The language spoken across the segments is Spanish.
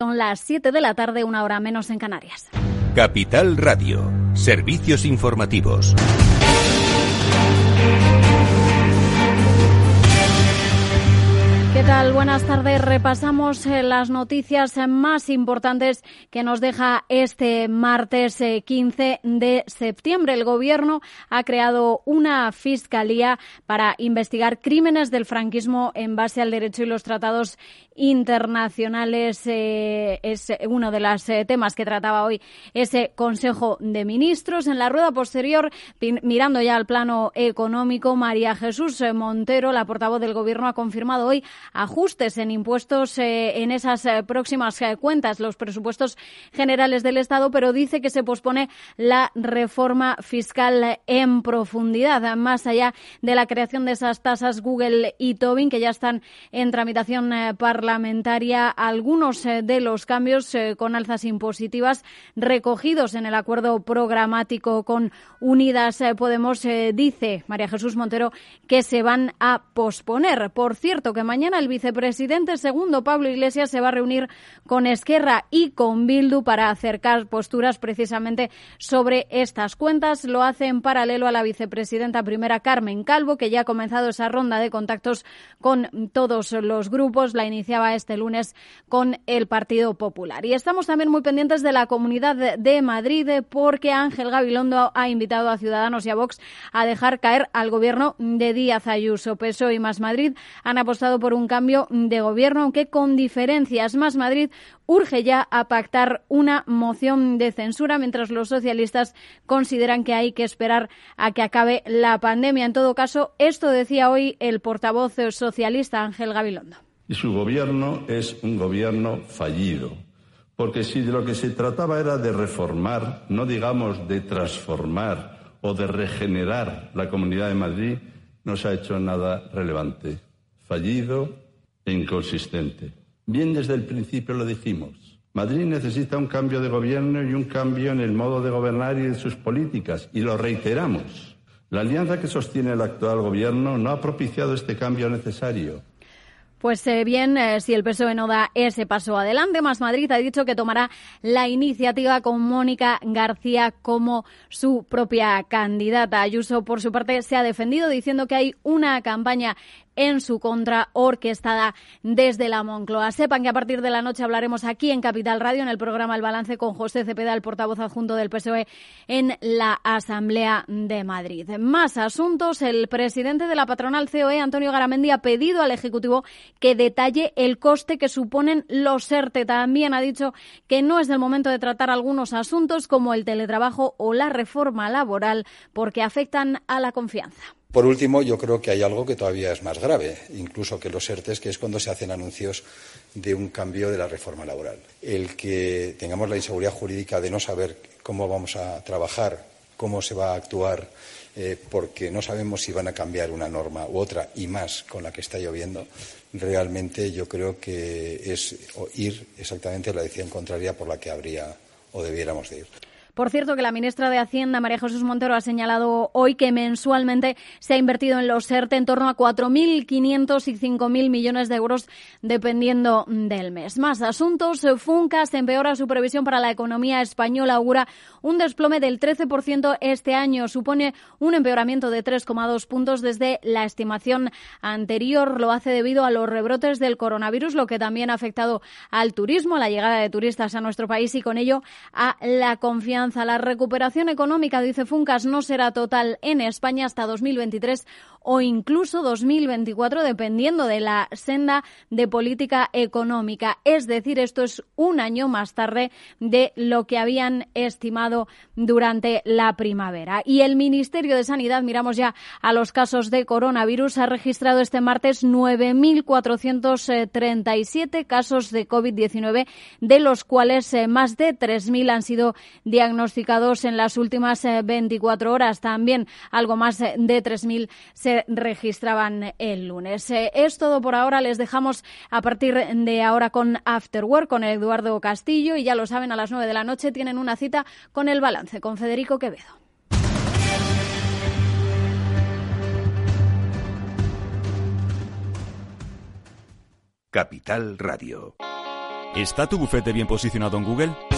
Son las 7 de la tarde, una hora menos en Canarias. Capital Radio, servicios informativos. ¿Qué tal? Buenas tardes. Repasamos eh, las noticias más importantes que nos deja este martes 15 eh, de septiembre. El Gobierno ha creado una fiscalía para investigar crímenes del franquismo en base al derecho y los tratados internacionales. Eh, es uno de los temas que trataba hoy ese Consejo de Ministros. En la rueda posterior, mirando ya al plano económico, María Jesús Montero, la portavoz del Gobierno, ha confirmado hoy ajustes en impuestos eh, en esas eh, próximas eh, cuentas, los presupuestos generales del Estado, pero dice que se pospone la reforma fiscal en profundidad, más allá de la creación de esas tasas Google y Tobin, que ya están en tramitación parlamentaria. Algunos de los cambios con alzas impositivas recogidos en el acuerdo programático con Unidas Podemos, dice María Jesús Montero, que se van a posponer. Por cierto, que mañana el vicepresidente segundo, Pablo Iglesias, se va a reunir con Esquerra y con Bildu para acercar posturas precisamente sobre estas cuentas. Lo hace en paralelo a la vicepresidenta primera, Carmen Calvo, que ya ha comenzado esa ronda de contactos con todos los grupos. La iniciaba este lunes con el Partido Popular. Y estamos también muy pendientes de la Comunidad de Madrid porque Ángel Gabilondo ha invitado a Ciudadanos y a Vox a dejar caer al gobierno de Díaz Ayuso. PSOE y Más Madrid han apostado por un cambio de gobierno, aunque con diferencias. Más Madrid urge ya a pactar una moción de censura, mientras los socialistas consideran que hay que esperar a que acabe la pandemia. En todo caso, esto decía hoy el portavoz socialista Ángel Gabilondo. Y su gobierno es un gobierno fallido, porque si de lo que se trataba era de reformar, no digamos de transformar o de regenerar la Comunidad de Madrid, no se ha hecho nada relevante fallido e inconsistente. Bien desde el principio lo dijimos. Madrid necesita un cambio de gobierno y un cambio en el modo de gobernar y de sus políticas, y lo reiteramos. La alianza que sostiene el actual gobierno no ha propiciado este cambio necesario. Pues eh, bien, eh, si el PSOE no da ese paso adelante, Más Madrid ha dicho que tomará la iniciativa con Mónica García como su propia candidata. Ayuso, por su parte, se ha defendido diciendo que hay una campaña en su contra, orquestada desde la Moncloa. Sepan que a partir de la noche hablaremos aquí en Capital Radio, en el programa El Balance, con José Cepeda, el portavoz adjunto del PSOE en la Asamblea de Madrid. Más asuntos. El presidente de la patronal COE, Antonio Garamendi, ha pedido al Ejecutivo que detalle el coste que suponen los ERTE. También ha dicho que no es el momento de tratar algunos asuntos como el teletrabajo o la reforma laboral porque afectan a la confianza. Por último, yo creo que hay algo que todavía es más grave, incluso que los ERTES, que es cuando se hacen anuncios de un cambio de la reforma laboral. El que tengamos la inseguridad jurídica de no saber cómo vamos a trabajar, cómo se va a actuar, eh, porque no sabemos si van a cambiar una norma u otra y más con la que está lloviendo, realmente yo creo que es ir exactamente en la decisión contraria por la que habría o debiéramos de ir. Por cierto, que la ministra de Hacienda, María Jesús Montero, ha señalado hoy que mensualmente se ha invertido en los ERTE en torno a 4.500 y 5.000 millones de euros, dependiendo del mes. Más asuntos. Funcas empeora su previsión para la economía española. Augura un desplome del 13% este año. Supone un empeoramiento de 3,2 puntos desde la estimación anterior. Lo hace debido a los rebrotes del coronavirus, lo que también ha afectado al turismo, a la llegada de turistas a nuestro país y con ello a la confianza la recuperación económica, dice Funcas, no será total en España hasta 2023 o incluso 2024, dependiendo de la senda de política económica. Es decir, esto es un año más tarde de lo que habían estimado durante la primavera. Y el Ministerio de Sanidad, miramos ya a los casos de coronavirus, ha registrado este martes 9.437 casos de COVID-19, de los cuales eh, más de 3.000 han sido diagnosticados en las últimas 24 eh, horas. También algo más eh, de 3.000 se registraban el lunes. Eh, es todo por ahora. Les dejamos a partir de ahora con After Work, con Eduardo Castillo. Y ya lo saben, a las nueve de la noche tienen una cita con el balance, con Federico Quevedo. Capital Radio. ¿Está tu bufete bien posicionado en Google?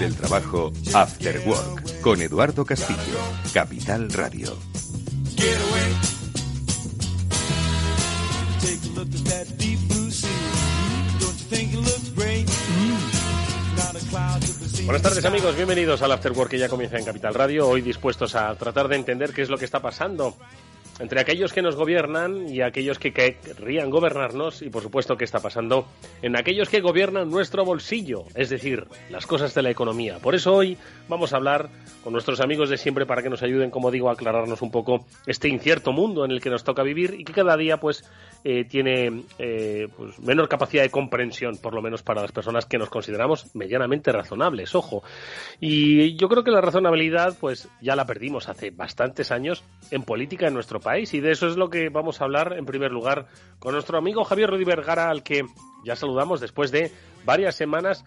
del trabajo, After Work, con Eduardo Castillo, Capital Radio. Buenas tardes amigos, bienvenidos al After Work que ya comienza en Capital Radio, hoy dispuestos a tratar de entender qué es lo que está pasando entre aquellos que nos gobiernan y aquellos que querrían gobernarnos y por supuesto qué está pasando en aquellos que gobiernan nuestro bolsillo, es decir, las cosas de la economía. Por eso hoy vamos a hablar con nuestros amigos de siempre para que nos ayuden, como digo, a aclararnos un poco este incierto mundo en el que nos toca vivir y que cada día pues eh, tiene eh, pues, menor capacidad de comprensión, por lo menos para las personas que nos consideramos medianamente razonables, ojo. Y yo creo que la razonabilidad pues ya la perdimos hace bastantes años en política en nuestro país y de eso es lo que vamos a hablar en primer lugar con nuestro amigo Javier Rudy Vergara al que ya saludamos después de varias semanas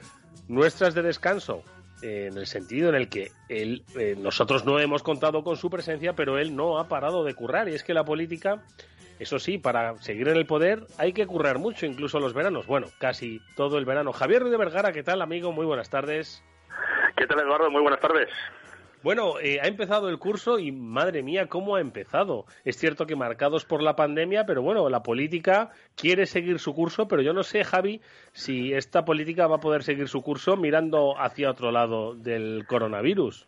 nuestras de descanso en el sentido en el que él, eh, nosotros no hemos contado con su presencia, pero él no ha parado de currar. Y es que la política, eso sí, para seguir en el poder hay que currar mucho, incluso los veranos. Bueno, casi todo el verano. Javier Ruiz de Vergara, ¿qué tal, amigo? Muy buenas tardes. ¿Qué tal, Eduardo? Muy buenas tardes. Bueno, eh, ha empezado el curso y madre mía, cómo ha empezado. Es cierto que marcados por la pandemia, pero bueno, la política quiere seguir su curso, pero yo no sé, Javi, si esta política va a poder seguir su curso mirando hacia otro lado del coronavirus.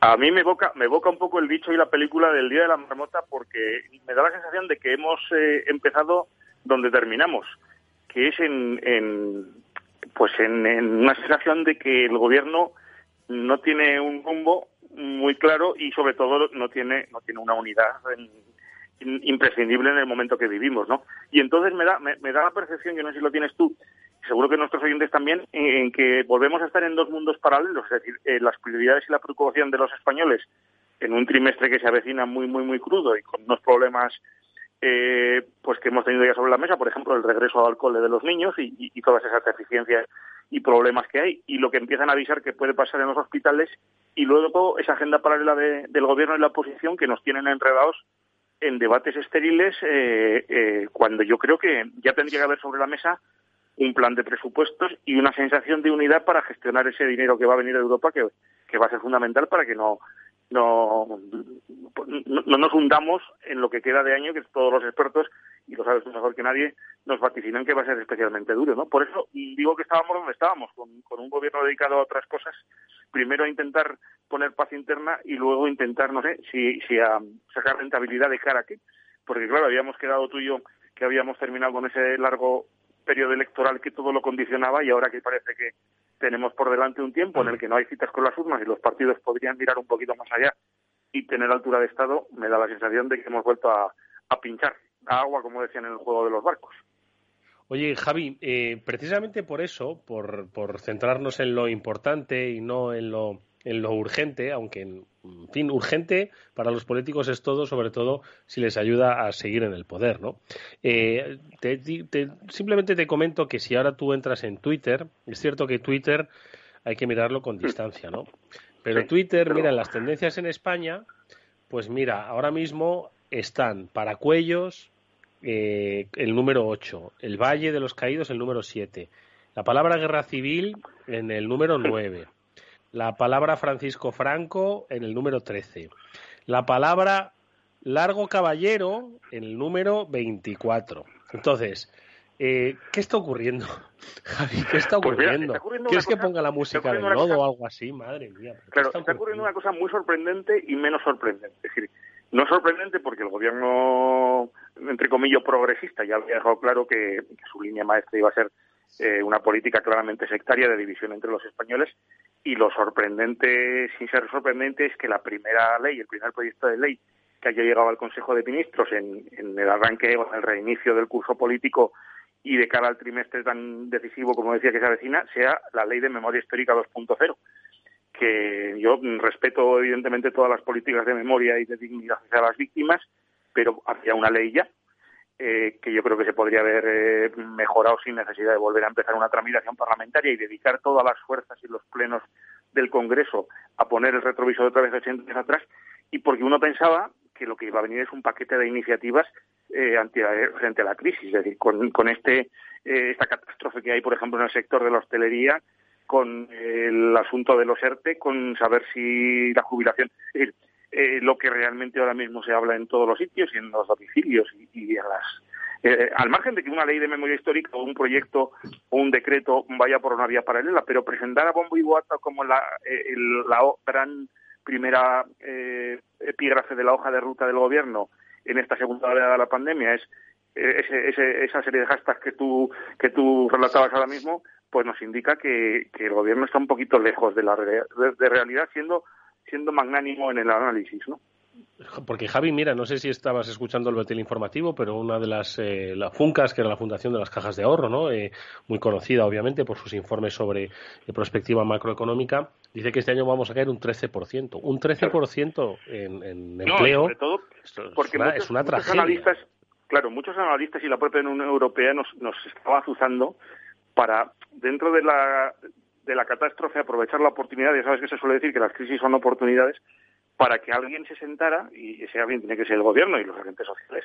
A mí me evoca, me evoca un poco el dicho y la película del Día de la Marmota porque me da la sensación de que hemos eh, empezado donde terminamos, que es en, en pues en, en una sensación de que el gobierno no tiene un rumbo muy claro y sobre todo no tiene no tiene una unidad en- in- imprescindible en el momento que vivimos, ¿no? Y entonces me da me, da la percepción, yo no sé si lo tienes tú, seguro que nuestros oyentes también, en, en que volvemos a estar en dos mundos paralelos, es decir, eh, las prioridades y la preocupación de los españoles en un trimestre que se avecina muy muy muy crudo y con unos problemas eh, pues que hemos tenido ya sobre la mesa, por ejemplo, el regreso al cole de los niños y, y- todas esas deficiencias y problemas que hay, y lo que empiezan a avisar que puede pasar en los hospitales, y luego esa agenda paralela de- del gobierno y la oposición que nos tienen enredados en debates estériles, eh, eh, cuando yo creo que ya tendría que haber sobre la mesa un plan de presupuestos y una sensación de unidad para gestionar ese dinero que va a venir de Europa, que va a ser fundamental para que no, no, no, no nos hundamos en lo que queda de año, que todos los expertos, y lo sabes tú mejor que nadie, nos vaticinan que va a ser especialmente duro. ¿no? Por eso digo que estábamos donde estábamos, con, con un gobierno dedicado a otras cosas, primero a intentar poner paz interna y luego intentar, no sé, si, si a sacar rentabilidad de cara a qué. Porque claro, habíamos quedado tú y yo que habíamos terminado con ese largo periodo electoral que todo lo condicionaba y ahora que parece que tenemos por delante un tiempo en el que no hay citas con las urnas y los partidos podrían mirar un poquito más allá y tener altura de Estado, me da la sensación de que hemos vuelto a, a pinchar a agua, como decían en el juego de los barcos. Oye, Javi, eh, precisamente por eso, por, por centrarnos en lo importante y no en lo, en lo urgente, aunque, en fin, urgente para los políticos es todo, sobre todo si les ayuda a seguir en el poder, ¿no? Eh, te- te- simplemente te comento que si ahora tú entras en Twitter, es cierto que Twitter hay que mirarlo con distancia, ¿no? Pero Twitter, mira, en las tendencias en España, pues mira, ahora mismo están para cuellos eh, el número 8, el Valle de los Caídos el número 7. La palabra guerra civil en el número 9. La palabra Francisco Franco en el número 13. La palabra Largo Caballero en el número 24. Entonces, eh, ¿qué está ocurriendo? Javi, ¿qué está Pues ocurriendo? ocurriendo ¿Quieres que ponga la música del nodo cosa- o algo así? Madre mía. ¿pero qué Claro, está está ocurriendo una cosa muy sorprendente y menos sorprendente. Es decir, no sorprendente porque el gobierno, entre comillas, progresista ya había dejado claro que, que su línea maestra iba a ser eh, una política claramente sectaria de división entre los españoles y lo sorprendente, sin ser sorprendente, es que la primera ley, el primer proyecto de ley que haya llegado al Consejo de Ministros en, en el arranque o en el reinicio del curso político y de cara al trimestre tan decisivo como decía que se avecina, sea la ley de memoria histórica 2.0 que yo respeto evidentemente todas las políticas de memoria y de dignidad hacia las víctimas, pero había una ley ya eh, que yo creo que se podría haber eh, mejorado sin necesidad de volver a empezar una tramitación parlamentaria y dedicar todas las fuerzas y los plenos del Congreso a poner el retrovisor otra vez 80 años atrás y porque uno pensaba que lo que iba a venir es un paquete de iniciativas eh, ante, frente a la crisis, es decir, con, con este eh, esta catástrofe que hay, por ejemplo, en el sector de la hostelería, con el asunto de los ERTE, con saber si la jubilación, eh, lo que realmente ahora mismo se habla en todos los sitios y en los domicilios y, y en las eh, al margen de que una ley de memoria histórica o un proyecto o un decreto vaya por una vía paralela, pero presentar a bombo y boata como la, eh, el- la gran primera eh, epígrafe de la hoja de ruta del gobierno en esta segunda oleada de la pandemia es eh, ese, ese- esa serie de hashtags que tú que tú relatabas ahora mismo, pues nos indica que, que el gobierno está un poquito lejos de la de realidad, siendo siendo magnánimo en el análisis, ¿no? Porque Javi, mira, no sé si estabas escuchando el boletín informativo, pero una de las eh, la FUNCAS, que era la Fundación de las Cajas de Ahorro, ¿no? Eh, muy conocida, obviamente, por sus informes sobre eh, prospectiva macroeconómica, dice que este año vamos a caer un 13%. Un 13% en, en No, empleo. sobre todo es porque una- muchos, es una muchos tragedia. analistas, claro, muchos analistas y la propia Unión Europea nos, nos estaba azuzando para, dentro de la, de la catástrofe, aprovechar la oportunidad, ya sabes que se suele decir que las crisis son oportunidades, para que alguien se sentara, y ese alguien tiene que ser el gobierno y los agentes sociales,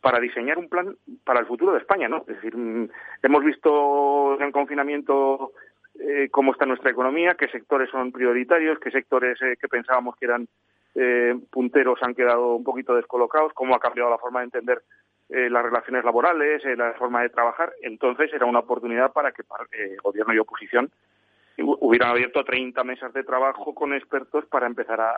para diseñar un plan para el futuro de España, ¿no? Es decir, mm, hemos visto en confinamiento eh, cómo está nuestra economía, qué sectores son prioritarios, qué sectores eh, que pensábamos que eran eh, punteros han quedado un poquito descolocados, cómo ha cambiado la forma de entender eh, las relaciones laborales, eh, la forma de trabajar. Entonces era una oportunidad para que eh, gobierno y oposición hubieran abierto 30 mesas de trabajo con expertos para empezar a,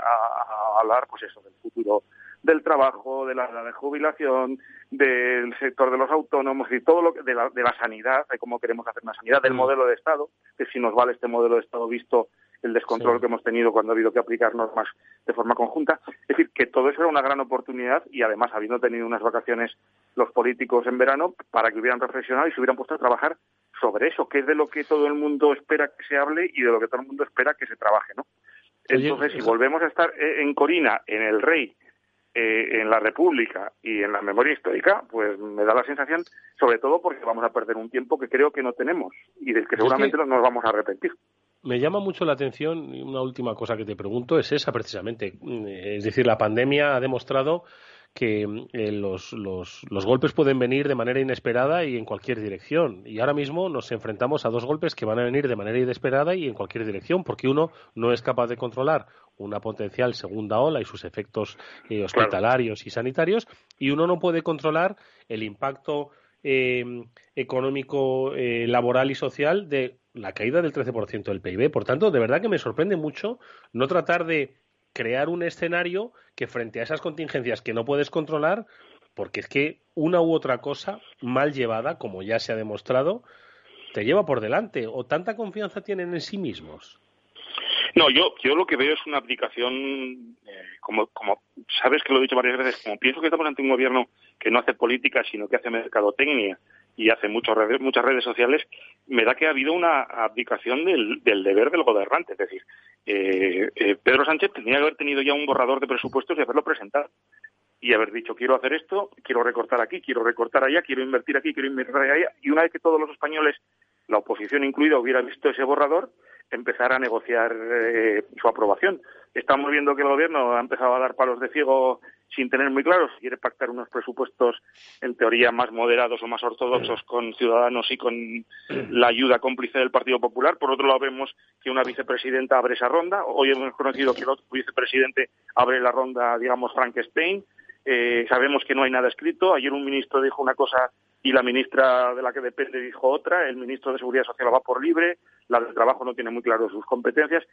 hablar, pues eso, del futuro del trabajo, de la edad de jubilación, del sector de los autónomos y todo lo que, de la, de la sanidad, de cómo queremos hacer una sanidad, del Mm. modelo de Estado, de si nos vale este modelo de Estado visto el descontrol Sí. que hemos tenido cuando ha habido que aplicar normas de forma conjunta. Es decir, que todo eso era una gran oportunidad y además habiendo tenido unas vacaciones los políticos en verano para que hubieran reflexionado y se hubieran puesto a trabajar sobre eso, que es de lo que todo el mundo espera que se hable y de lo que todo el mundo espera que se trabaje, ¿no? Entonces, si volvemos a estar eh, en Corina, en el Rey, eh, en la República y en la memoria histórica, pues me da la sensación, sobre todo porque vamos a perder un tiempo que creo que no tenemos y del que es seguramente que- nos vamos a arrepentir. Me llama mucho la atención, y una última cosa que te pregunto es esa precisamente. Es decir, la pandemia ha demostrado que eh, los, los, los golpes pueden venir de manera inesperada y en cualquier dirección. Y ahora mismo nos enfrentamos a dos golpes que van a venir de manera inesperada y en cualquier dirección, porque uno no es capaz de controlar una potencial segunda ola y sus efectos eh, hospitalarios y sanitarios, y uno no puede controlar el impacto eh, económico, eh, laboral y social de la caída del 13% del PIB. Por tanto, de verdad que me sorprende mucho no tratar de crear un escenario que frente a esas contingencias que no puedes controlar, porque es que una u otra cosa mal llevada, como ya se ha demostrado, te lleva por delante. ¿O tanta confianza tienen en sí mismos? No, yo, yo lo que veo es una aplicación, eh, como, como sabes que lo he dicho varias veces, como pienso que estamos ante un gobierno que no hace política, sino que hace mercadotecnia y hace muchas redes, muchas redes sociales, me da que ha habido una aplicación del, del deber del gobernante. Es decir, eh, eh, Pedro Sánchez tenía que haber tenido ya un borrador de presupuestos y haberlo presentado. Y haber dicho, quiero hacer esto, quiero recortar aquí, quiero recortar allá, quiero invertir aquí, quiero invertir allá. Y una vez que todos los españoles, la oposición incluida, hubiera visto ese borrador, empezar a negociar eh, su aprobación. Estamos viendo que el gobierno ha empezado a dar palos de ciego sin tener muy claro si quiere pactar unos presupuestos en teoría más moderados o más ortodoxos con Ciudadanos y con la ayuda cómplice del Partido Popular. Por otro lado, vemos que una vicepresidenta abre esa ronda. Hoy hemos conocido que el otro vicepresidente abre la ronda, digamos, Frankenstein. Eh, sabemos que no hay nada escrito. Ayer un ministro dijo una cosa y la ministra de la que depende dijo otra. El ministro de Seguridad Social va por libre. La del Trabajo no tiene muy claro sus competencias.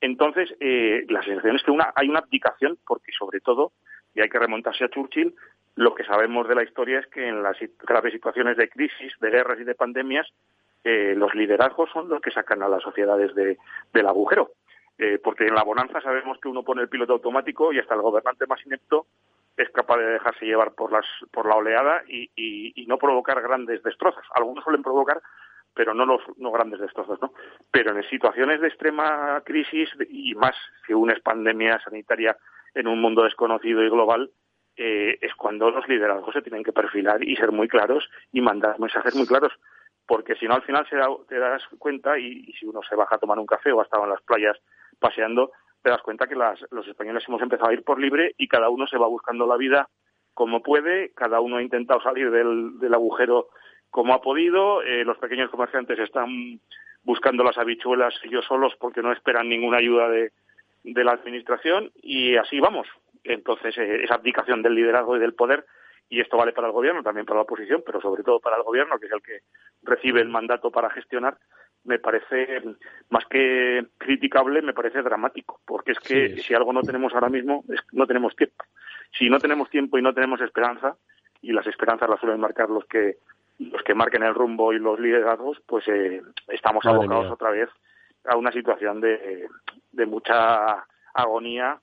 Entonces, eh, la sensación es que una, hay una abdicación, porque sobre todo, y hay que remontarse a Churchill, lo que sabemos de la historia es que en las graves situaciones de crisis, de guerras y de pandemias, eh, los liderazgos son los que sacan a las sociedades de- del agujero. Eh, porque en la bonanza sabemos que uno pone el piloto automático y hasta el gobernante más inepto es capaz de dejarse llevar por, las, por la oleada y- y no provocar grandes destrozos. Algunos suelen provocar, pero no los no grandes destrozos, ¿no? Pero en situaciones de extrema crisis y más si una es pandemia sanitaria en un mundo desconocido y global, eh, es cuando los liderazgos se tienen que perfilar y ser muy claros y mandar mensajes muy claros. Porque si no, al final se da- te das cuenta, y, y si uno se baja a tomar un café o ha estado en las playas paseando, te das cuenta que las- los españoles hemos empezado a ir por libre y cada uno se va buscando la vida como puede, cada uno ha intentado salir del, del agujero como ha podido, eh, los pequeños comerciantes están buscando las habichuelas ellos solos porque no esperan ninguna ayuda de, de la administración y así vamos. Entonces, eh, esa abdicación del liderazgo y del poder, y esto vale para el gobierno, también para la oposición, pero sobre todo para el gobierno, que es el que recibe el mandato para gestionar, me parece más que criticable, me parece dramático, porque es que Sí. si algo no tenemos ahora mismo, es que no tenemos tiempo. Si no tenemos tiempo y no tenemos esperanza, y las esperanzas las suelen marcar los que los que marquen el rumbo y los liderazgos, pues eh, estamos Madre abocados mía. otra vez a una situación de, de mucha agonía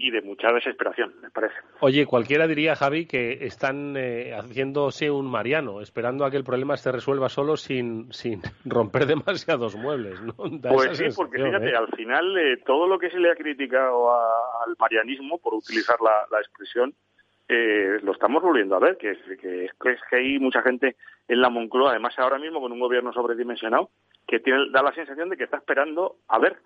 y de mucha desesperación, me parece. Oye, cualquiera diría, Javi, que están eh, haciéndose un mariano, esperando a que el problema se resuelva solo sin, sin romper demasiados muebles, ¿no? Da Pues sí, porque fíjate, ¿eh? al final eh, todo lo que se le ha criticado a- al marianismo, por utilizar la, la expresión, eh, lo estamos volviendo a ver, que, es- que, que es que hay mucha gente en la Moncloa, además ahora mismo con un gobierno sobredimensionado, que tiene, da la sensación de que está esperando a ver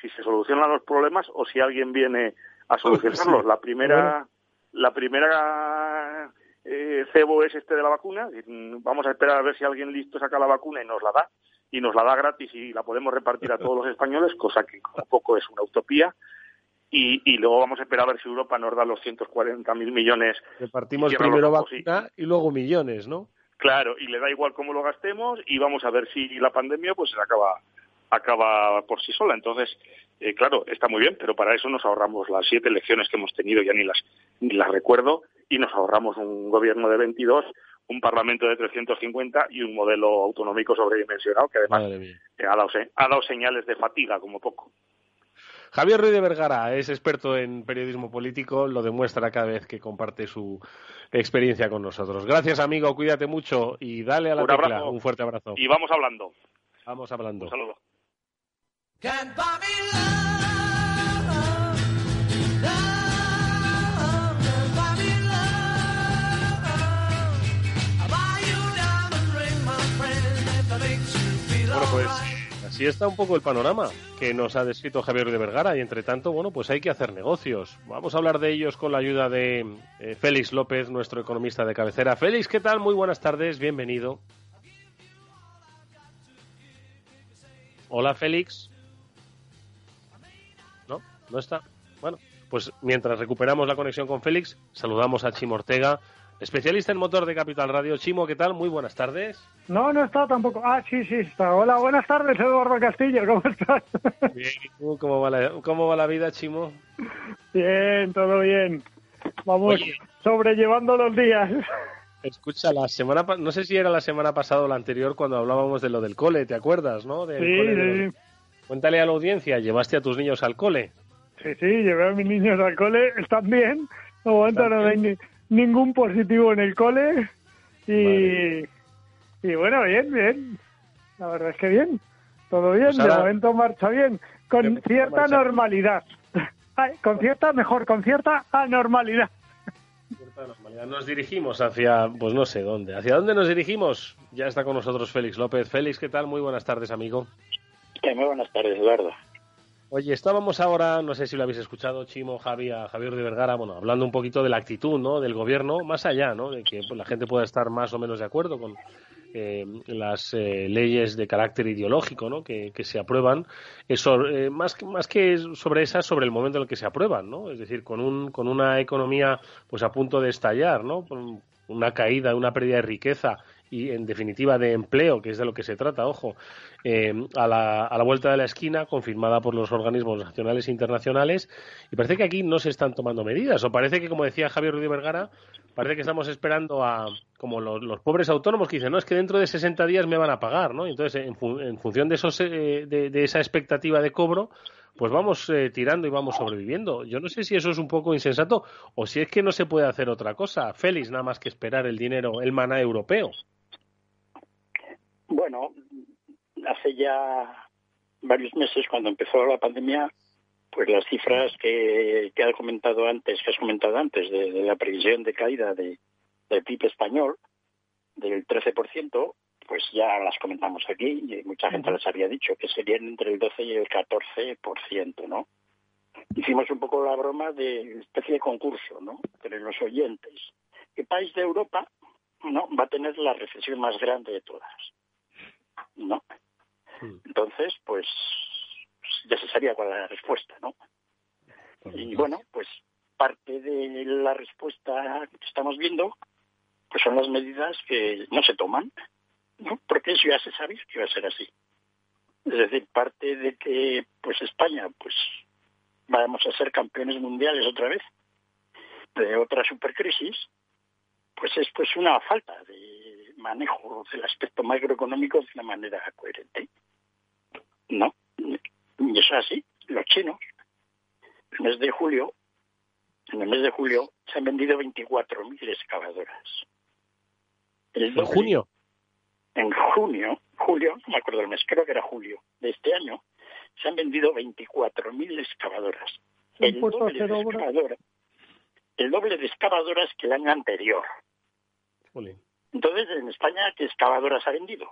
si se solucionan los problemas o si alguien viene a solucionarlos. Sí. La primera, la primera eh, cebo es este de la vacuna. Vamos a esperar a ver si alguien listo saca la vacuna y nos la da y nos la da gratis y la podemos repartir a todos los españoles, cosa que como poco es una utopía. Y, y luego vamos a esperar a ver si Europa nos da los 140.000 millones. Repartimos primero y- vacuna y luego millones, ¿no? Claro, y le da igual cómo lo gastemos y vamos a ver si la pandemia pues se acaba acaba por sí sola. Entonces, eh, claro, está muy bien, pero para eso nos ahorramos las siete elecciones que hemos tenido, ya ni las ni las recuerdo, y nos ahorramos un gobierno de 22, un parlamento de 350 y un modelo autonómico sobredimensionado que además eh, ha, dado, ha dado señales de fatiga como poco. Javier Ruiz de Vergara es experto en periodismo político, lo demuestra cada vez que comparte su experiencia con nosotros. Gracias, amigo, cuídate mucho y dale a la Un tecla. abrazo. Un fuerte abrazo. Y vamos hablando. Vamos hablando. Un saludo. Bueno, pues. Así está un poco el panorama que nos ha descrito Javier de Vergara y entre tanto, bueno, pues hay que hacer negocios. Vamos a hablar de ellos con la ayuda de eh, Félix López, nuestro economista de cabecera. Félix, ¿qué tal? Muy buenas tardes, bienvenido. Hola, Félix. ¿No? ¿No está? Bueno, pues mientras recuperamos la conexión con Félix, saludamos a Chimo Ortega, especialista en motor de Capital Radio. Chimo, ¿qué tal? Muy buenas tardes. No, no está tampoco. Ah, sí, sí está. Hola, buenas tardes, Eduardo Castillo, ¿cómo estás? Bien, ¿y tú cómo va la, cómo va la vida, Chimo? bien, todo bien. Vamos Oye. sobrellevando los días. Escucha, la semana no sé si era la semana pasada o la anterior cuando hablábamos de lo del cole, ¿te acuerdas, no? Del Sí, cole sí, Cuéntale a la audiencia, ¿llevaste a tus niños al cole? sí, sí, llevé a mis niños al cole, están bien. De momento ¿Están no hay ni- ningún positivo en el cole. Y, y bueno, bien, bien. La verdad es que bien. Todo bien, Pues ahora- de momento marcha bien. Con momento cierta marcha. normalidad. Ay, con cierta, mejor, con cierta anormalidad. Cierta normalidad. Nos dirigimos hacia, pues no sé dónde. ¿Hacia dónde nos dirigimos? Ya está con nosotros Félix López. Félix, ¿qué tal? Muy buenas tardes, amigo. Muy buenas tardes, Eduardo. Oye, estábamos ahora, no sé si lo habéis escuchado, Chimo, Javi, a Javier de Vergara, bueno, hablando un poquito de la actitud, ¿no? Del gobierno, más allá, ¿no? De que pues, la gente pueda estar más o menos de acuerdo con eh, las eh, leyes de carácter ideológico, ¿no? Que, se aprueban, eso, eh, más, que- más que sobre esas, sobre el momento en el que se aprueban, ¿no? Es decir, con un, con una economía, pues a punto de estallar, ¿no? Con una caída, una pérdida de riqueza y, en definitiva, de empleo, que es de lo que se trata, ojo, eh, a, la, a la vuelta de la esquina, confirmada por los organismos nacionales e internacionales, y parece que aquí no se están tomando medidas, o parece que, como decía Javier Ruiz Vergara, parece que estamos esperando a, como los, los pobres autónomos que dicen, no, es que dentro de 60 días me van a pagar, ¿no? Entonces, en, fu- en función de, esos, eh, de, de esa expectativa de cobro, pues vamos eh, tirando y vamos sobreviviendo. Yo no sé si eso es un poco insensato o si es que no se puede hacer otra cosa. Félix, nada más que esperar el dinero, el maná europeo. Bueno, hace ya varios meses, cuando empezó la pandemia, pues las cifras que, que has comentado antes, que has comentado antes, de, de la previsión de caída de, del PIB español del 13%, pues ya las comentamos aquí y mucha gente las había dicho, que serían entre el 12 y el 14%, ¿no? Hicimos un poco la broma de especie de concurso, ¿no? Entre los oyentes. ¿Qué país de Europa no va a tener la recesión más grande de todas? ¿No? Entonces, pues ya se sabía cuál era la respuesta, ¿no? Y bueno, pues parte de la respuesta que estamos viendo pues son las medidas que no se toman, ¿no? Porque eso ya se sabía que iba a ser así. Es decir, parte de que pues España pues vamos a ser campeones mundiales otra vez de otra supercrisis, pues es pues una falta de manejo del aspecto macroeconómico de una manera coherente. ¿No? Y eso es así. Los chinos, el mes de julio, en el mes de julio se han vendido 24.000 excavadoras. El ¿En junio? En junio, julio, no me acuerdo el mes, creo que era julio de este año, se han vendido 24.000 excavadoras. El doble, de excavadoras, el doble de excavadoras que el año anterior. Jolín. Entonces, en España, ¿qué excavadoras ha vendido?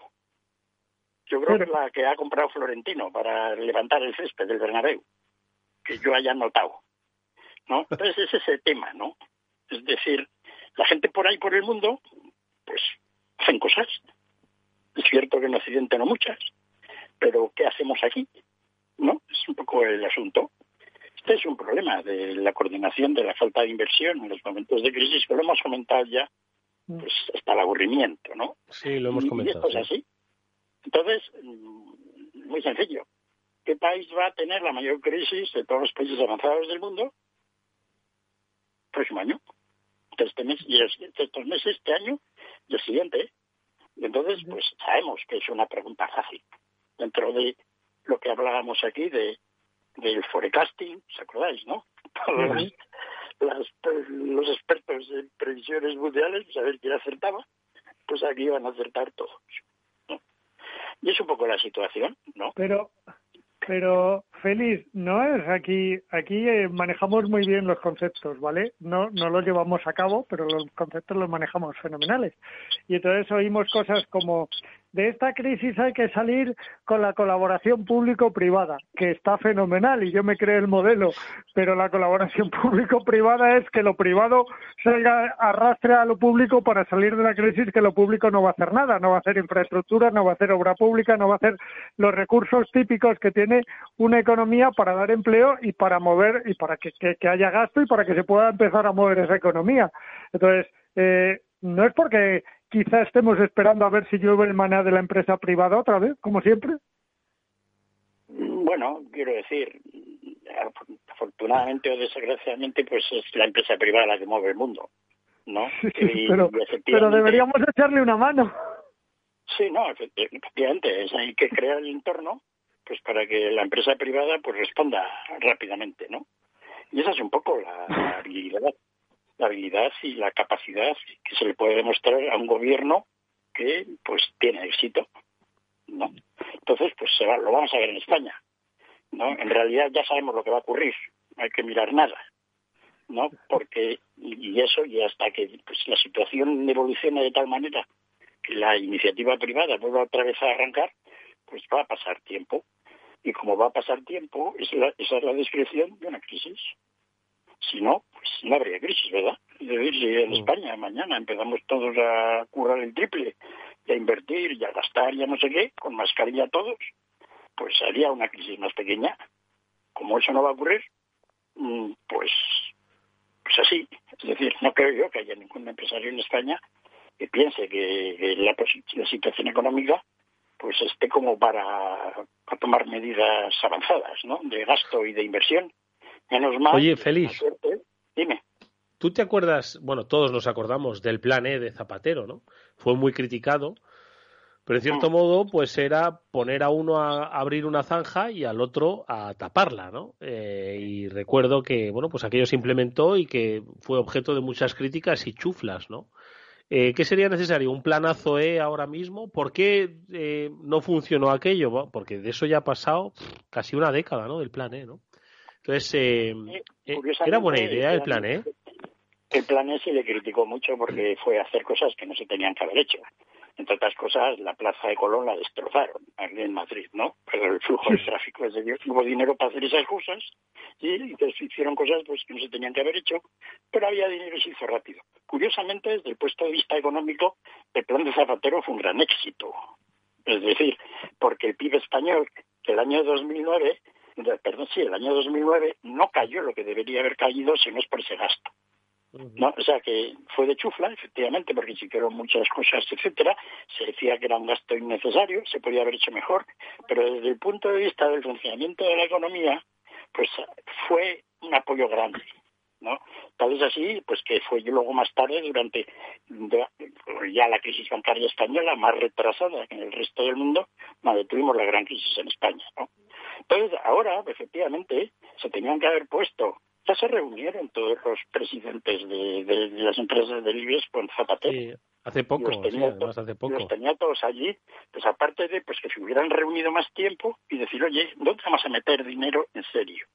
Yo creo que la que ha comprado Florentino para levantar el césped del Bernabéu, que yo haya notado. ¿no? Entonces, ese es el tema, ¿no? Es decir, la gente por ahí, por el mundo, pues hacen cosas. Es cierto que en Occidente no muchas, pero ¿qué hacemos aquí? ¿No? Es un poco el asunto. Este es un problema de la coordinación, de la falta de inversión en los momentos de crisis, que lo hemos comentado ya, pues hasta el aburrimiento, ¿no? Sí, lo hemos comentado. Y esto es sí. así. Entonces, mm, muy sencillo. ¿Qué país va a tener la mayor crisis de todos los países avanzados del mundo? Próximo año. Este mes, y estos meses, este año y el siguiente. Y entonces, pues sabemos que es una pregunta fácil. Dentro de lo que hablábamos aquí de del forecasting, ¿os acordáis, no? Todos las- los expertos en previsiones mundiales, pues a ver quién acertaba, pues aquí van a acertar todos. ¿no? Y es un poco la situación, ¿no? Pero, pero Félix, no es aquí, aquí eh, manejamos muy bien los conceptos, ¿vale? No, no los llevamos a cabo, pero los conceptos los manejamos fenomenales. Y entonces oímos cosas como de esta crisis hay que salir con la colaboración público-privada, que está fenomenal y yo me creo el modelo, pero la colaboración público-privada es que lo privado salga arrastre a lo público para salir de la crisis, que lo público no va a hacer nada, no va a hacer infraestructura, no va a hacer obra pública, no va a hacer los recursos típicos que tiene una economía para dar empleo y para mover y para que, que- que haya gasto y para que se pueda empezar a mover esa economía. Entonces, eh, no es porque quizá estemos esperando a ver si llueve el maná de la empresa privada otra vez, como siempre. Bueno, quiero decir, af- afortunadamente o desgraciadamente, pues es la empresa privada la que mueve el mundo, ¿no? Y- pero, y efectivamente- pero deberíamos echarle una mano. Sí, no, efecti- efectivamente, es hay que crear el entorno pues para que la empresa privada pues responda rápidamente, ¿no? Y esa es un poco la, la habilidad, la habilidad y la capacidad que se le puede demostrar a un gobierno que pues tiene éxito, ¿no? Entonces, pues se va- lo vamos a ver en España, ¿no? En realidad ya sabemos lo que va a ocurrir, no hay que mirar nada, ¿no? Porque y eso y hasta que pues la situación evolucione de tal manera que la iniciativa privada vuelva otra vez a arrancar, pues va a pasar tiempo. Y como va a pasar tiempo, esa esa es la descripción de una crisis. Si no, pues no habría crisis, ¿verdad? Es decir, si en España mañana empezamos todos a currar el triple, y a invertir, y a gastar, y a no sé qué, con mascarilla todos, pues haría una crisis más pequeña. Como eso no va a ocurrir, mm, pues, pues así. Es decir, no creo yo que haya ningún empresario en España que piense que, la, la situación económica pues esté como para, para tomar medidas avanzadas, ¿no? De gasto y de inversión. Menos mal. Oye, Félix. suerte- Dime. ¿Tú te acuerdas, bueno, todos nos acordamos del plan E de Zapatero, ¿no? Fue muy criticado, pero en cierto modo, pues era poner a uno a abrir una zanja y al otro a taparla, ¿no? Eh, y recuerdo que, bueno, pues aquello se implementó y que fue objeto de muchas críticas y chuflas, ¿no? Eh, ¿Qué sería necesario? ¿Un planazo E ahora mismo? ¿Por qué eh, no funcionó aquello? Porque de eso ya ha pasado casi una década, ¿no? Del plan E, ¿no? Entonces, eh, eh, ¿era buena idea el plan E? El plan se le criticó mucho porque fue hacer cosas que no se tenían que haber hecho. Entre otras cosas, la plaza de Colón la destrozaron aquí en Madrid, ¿no? Pero el flujo de tráfico, es decir, hubo dinero para hacer esas cosas y entonces hicieron cosas pues que no se tenían que haber hecho, pero había dinero y se hizo rápido. Curiosamente, desde el punto de vista económico, el plan de Zapatero fue un gran éxito. Es decir, porque el PIB español, que el año 2009, perdón, sí, el año 2009 no cayó lo que debería haber caído si no es por ese gasto. ¿no? O sea que fue de chufla, efectivamente, porque se hicieron muchas cosas, etcétera. Se decía que era un gasto innecesario, se podía haber hecho mejor, pero desde el punto de vista del funcionamiento de la economía, pues fue un apoyo grande. ¿no? Tal es así, pues que fue luego más tarde, durante de- ya la crisis bancaria española, más retrasada que en el resto del mundo, donde tuvimos la gran crisis en España. ¿no? Entonces, ahora, efectivamente, se tenían que haber puesto ya se reunieron todos los presidentes de, de- de las empresas del IBEX con Zapatero. Sí, hace poco, Los tenía sí, además hace poco. Los tenía todos allí, pues aparte de pues que se hubieran reunido más tiempo y decir, oye, ¿dónde vamos a meter dinero en serio?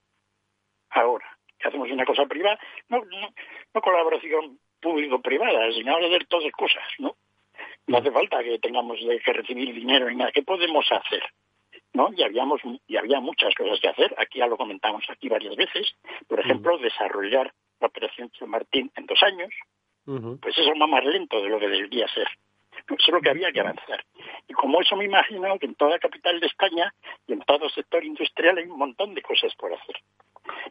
Ahora, que hacemos una cosa privada, no, no, no colaboración público-privada, sino hacer todas cosas, ¿no? No hace falta que tengamos de que recibir dinero ni nada. ¿Qué podemos hacer? ¿No? Y habíamos y había muchas cosas que hacer. Aquí ya lo comentamos aquí varias veces. Por ejemplo, desarrollar la operación San Martín en dos años. Pues eso va más lento de lo que debería ser. Eso es lo que había que avanzar. Y como eso me imagino que en toda capital de España y en todo sector industrial hay un montón de cosas por hacer.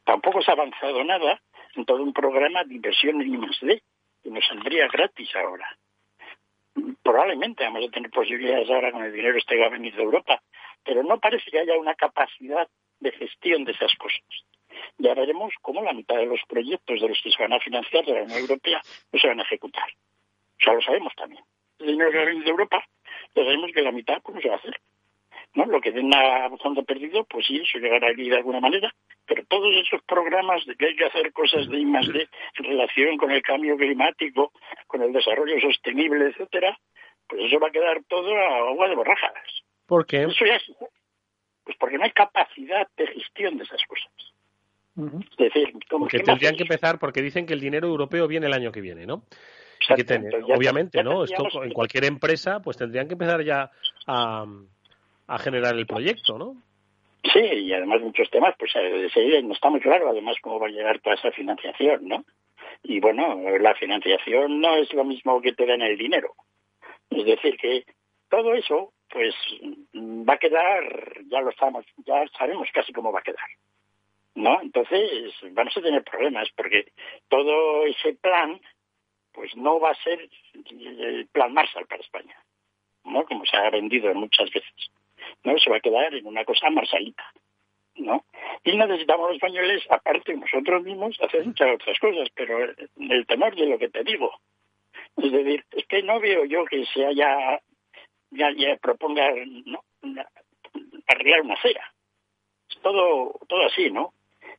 Tampoco se ha avanzado nada en todo un programa de inversión en I+D, que nos saldría gratis ahora. Probablemente vamos a tener posibilidades ahora con el dinero este que va a venir de Europa, pero no parece que haya una capacidad de gestión de esas cosas. Ya veremos cómo la mitad de los proyectos de los que se van a financiar de la Unión Europea no se van a ejecutar. Sea, lo sabemos también. El dinero que de Europa, ya sabemos que la mitad pues, no se va a hacer. ¿no? Lo que den a fondo perdido, pues sí, eso llegará aquí de alguna manera, pero todos esos programas de que hay que hacer cosas de I más D en relación con el cambio climático, con el desarrollo sostenible, etcétera, pues eso va a quedar todo a agua de borrajas. ¿Por qué? Eso ya es- pues porque no hay capacidad de gestión de esas cosas. Es decir, ¿cómo Porque qué tendrían que empezar, porque dicen que el dinero europeo viene el año que viene, ¿no? Que ya- obviamente, ya ¿no? Esto en que- cualquier empresa, pues tendrían que empezar ya a, a generar el proyecto, ¿no? Sí, y además muchos temas, pues eh, no está muy claro además cómo va a llegar toda esa financiación, ¿no? Y bueno, la financiación no es lo mismo que te dan el dinero. Es decir, que todo eso, pues va a quedar, ya lo estamos, ya sabemos casi cómo va a quedar. ¿No? Entonces, vamos a tener problemas porque todo ese plan, pues no va a ser el plan Marshall para España, ¿no? Como se ha vendido muchas veces. ¿no? Se va a quedar en una cosa marsalita, ¿no? Y necesitamos los españoles, aparte nosotros mismos, hacer muchas otras cosas, pero el tenor de lo que te digo. Es decir, es que no veo yo que se haya, ya, ya proponga, ¿no? Arreglar una acera. Es todo, todo así, ¿no?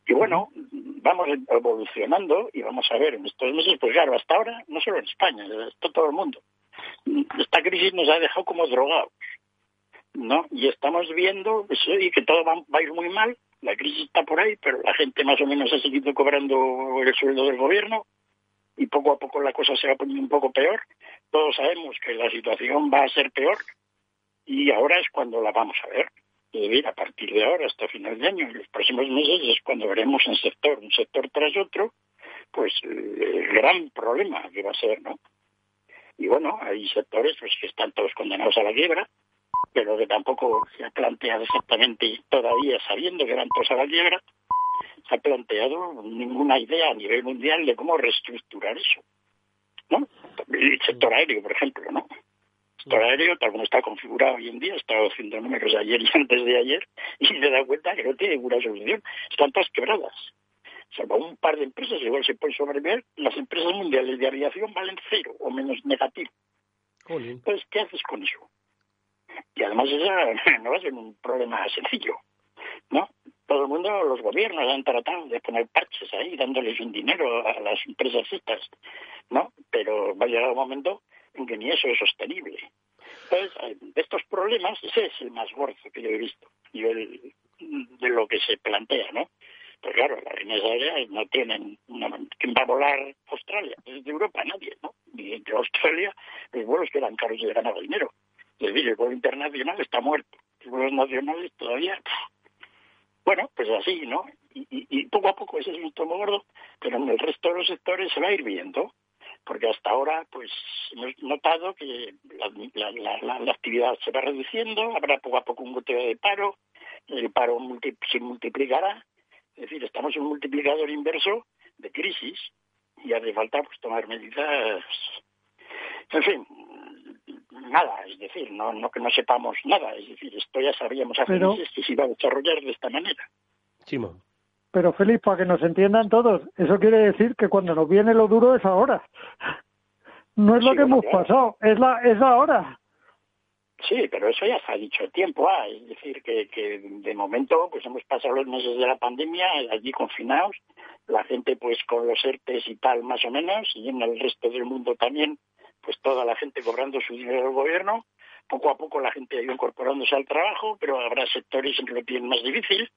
Y bueno, vamos evolucionando y vamos a ver en estos meses, pues claro, hasta ahora, no solo en España, todo el mundo. Esta crisis nos ha dejado como drogados. ¿no? Y estamos viendo pues, oye, que todo va, va a ir muy mal, la crisis está por ahí, pero la gente más o menos ha seguido cobrando el sueldo del gobierno y poco a poco la cosa se va poniendo un poco peor. Todos sabemos que la situación va a ser peor y ahora es cuando la vamos a ver. Decir, a partir de ahora hasta final de año, en los próximos meses es cuando veremos en sector, un sector tras otro, pues el gran problema que va a ser, ¿no? Y bueno, hay sectores pues que están todos condenados a la quiebra, pero que tampoco se ha planteado exactamente todavía, sabiendo que eran todos a la quiebra, se ha planteado ninguna idea a nivel mundial de cómo reestructurar eso. ¿no? El sector aéreo, por ejemplo, ¿no? El sector aéreo, tal como está configurado hoy en día, he estado haciendo números ayer y antes de ayer, y me dado cuenta que no tiene ninguna solución. Están todas quebradas. Salvo un par de empresas, igual se puede sobrevivir, las empresas mundiales de aviación valen cero o menos negativo. Entonces, ¿qué haces con eso? Y además esa no va a ser un problema sencillo, ¿no? Todo el mundo, los gobiernos han tratado de poner parches ahí, dándoles un dinero a las empresas estas, ¿no? Pero va a llegar un momento en que ni eso es sostenible. Entonces, eh, estos problemas, ese es el más gordo que yo he visto, nivel de lo que se plantea, ¿no? Pues claro, las líneas aéreas no tienen... No, ¿Quién va a volar Australia? Desde Europa nadie, ¿no? Y de Australia los vuelos que eran caros y ganar dinero. Es decir, el vuelo internacional está muerto. Los vuelos nacionales todavía... Bueno, pues así, ¿no? Y, y, y poco a poco ese es un tomo gordo, pero en el resto de los sectores se va a ir viendo porque hasta ahora pues hemos notado que la, actividad se va reduciendo, habrá poco a poco un goteo de paro, el paro multi, se multiplicará, es decir, estamos en un multiplicador inverso de crisis y hace falta pues tomar medidas, en fin, nada, es decir, no, no que no sepamos nada, es decir, esto ya sabíamos hace Pero- meses que se iba a desarrollar de esta manera. Chimo. Pero Félix, para que nos entiendan todos, eso quiere decir que cuando nos viene lo duro es ahora. No es lo que bueno, hemos claro. pasado, es la es ahora. Sí, pero eso ya se ha dicho tiempo, ah, es decir, que, que de momento pues hemos pasado los meses de la pandemia allí confinados, la gente pues con los ERTES y tal más o menos, y en el resto del mundo también, pues toda la gente cobrando su dinero del gobierno, poco a poco la gente ha ido incorporándose al trabajo, pero habrá sectores en que lo tienen más difícil,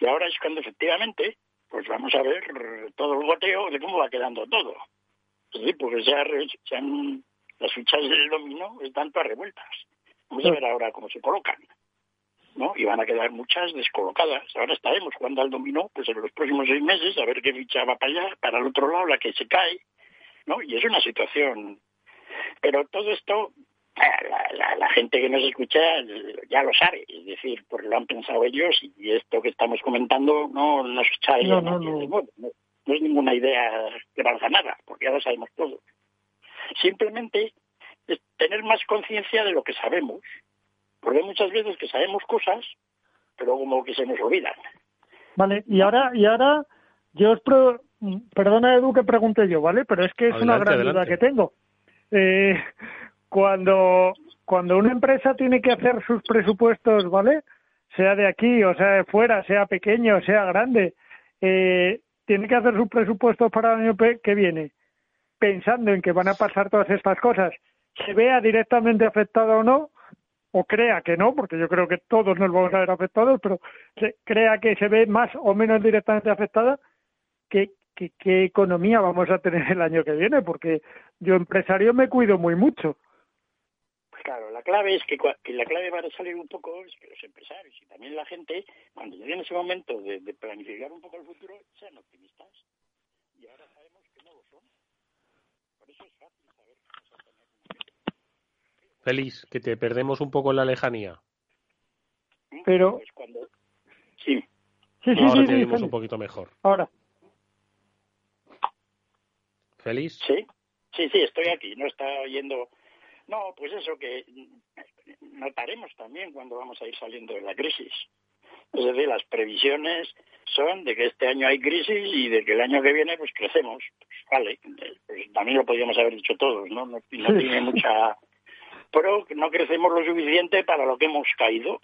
y ahora es cuando efectivamente pues vamos a ver todo el goteo de cómo va quedando todo. Es decir, porque se han, las fichas del dominó están todas revueltas. Vamos a ver ahora cómo se colocan. ¿no? Y van a quedar muchas descolocadas. Ahora estaremos jugando al dominó, pues en los próximos seis meses, a ver qué ficha va para allá, para el otro lado, la que se cae, ¿no? Y es una situación. Pero todo esto, la, la- la gente que nos escucha ya lo sabe, es decir, pues lo han pensado ellos y esto que estamos comentando no nos No, no, nadie no. de nuevo, no, no es ninguna idea que valga nada, porque ya lo sabemos todo. Simplemente es tener más conciencia de lo que sabemos, porque hay muchas veces que sabemos cosas, pero como que se nos olvidan. Vale, y ahora y ahora yo os pro- perdona Edu que pregunte yo, ¿vale? Pero es que es una Adelante, gran duda que tengo. Eh, cuando cuando una empresa tiene que hacer sus presupuestos, ¿vale? Sea de aquí o sea de fuera, sea pequeño, sea grande, eh, tiene que hacer sus presupuestos para el año que viene, pensando en que van a pasar todas estas cosas, se vea directamente afectado o no, o crea que no, porque yo creo que todos nos vamos a ver afectados, pero crea que se ve más o menos directamente afectada, ¿qué, qué, qué economía vamos a tener el año que viene? Porque yo empresario me cuido muy mucho. Pues claro, la clave es que, cua- que la clave va a salir un poco es que los empresarios y también la gente, cuando lleguen ese momento de, de planificar un poco el futuro, sean optimistas. Y ahora sabemos que no lo son. Por eso es fácil saber qué vas a tener. Feliz, que te perdemos un poco en la lejanía. Pero, Pues cuando... Sí, sí, sí, Ahora sí, te oímos un poquito mejor. Ahora, Feliz. sí, sí, sí, estoy aquí, no está oyendo... No, pues eso que notaremos también cuando vamos a ir saliendo de la crisis. Es decir, las previsiones son de que este año hay crisis y de que el año que viene pues crecemos. Pues, vale, pues también lo podríamos haber dicho todos, ¿no? No, no tiene mucha... Pero no crecemos lo suficiente para lo que hemos caído,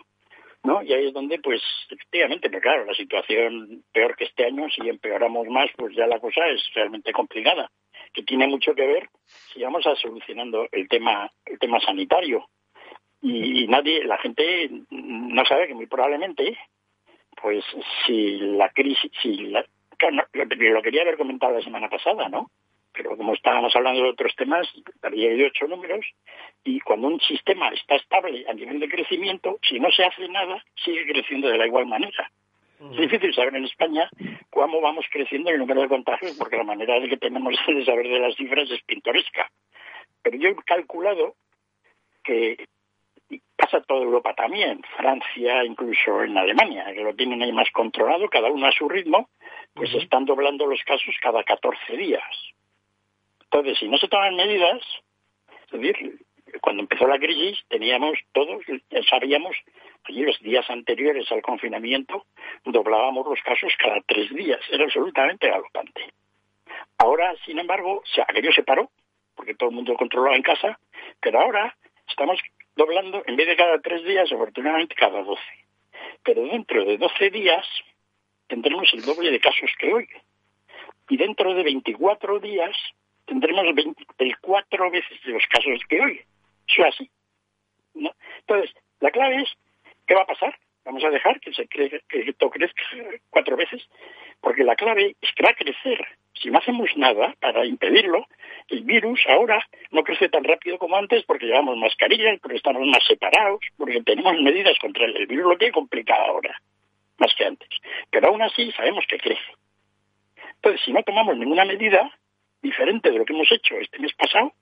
¿no? Y ahí es donde, pues, efectivamente, pero claro, la situación peor que este año, si empeoramos más, pues ya la cosa es realmente complicada, que tiene mucho que ver si vamos a solucionando el tema, el tema sanitario. Y, y nadie, la gente no sabe que muy probablemente, pues, si la crisis, si la, lo, quería haber comentado la semana pasada, ¿no? pero como estábamos hablando de otros temas, había ocho números, y cuando un sistema está estable a nivel de crecimiento, si no se hace nada, sigue creciendo de la igual manera. Es difícil saber en España cómo vamos creciendo el número de contagios, porque la manera de que tenemos de saber de las cifras es pintoresca. Pero yo he calculado que pasa toda Europa también, Francia, incluso en Alemania, que lo tienen ahí más controlado, cada uno a su ritmo, pues están doblando los casos cada 14 días. Entonces, si no se toman medidas, es decir, cuando empezó la crisis teníamos todos, sabíamos, allí los días anteriores al confinamiento, doblábamos los casos cada tres días, era absolutamente galopante. Ahora, sin embargo, aquello se paró, porque todo el mundo controlaba en casa, pero ahora estamos doblando, en vez de cada tres días, afortunadamente cada doce. Pero dentro de doce días tendremos el doble de casos que hoy. Y dentro de 24 días tendremos 24 veces de los casos que hoy. Es así. ¿no? Entonces, la clave es, ¿qué va a pasar? Vamos a dejar que, se cre que esto crezca cuatro veces, porque la clave es que va a crecer. Si no hacemos nada para impedirlo, el virus ahora no crece tan rápido como antes porque llevamos mascarillas, porque estamos más separados, porque tenemos medidas contra. El virus lo tiene complicado ahora, más que antes. Pero aún así sabemos que crece. Entonces, si no tomamos ninguna medida diferente de lo que hemos hecho este mes pasado,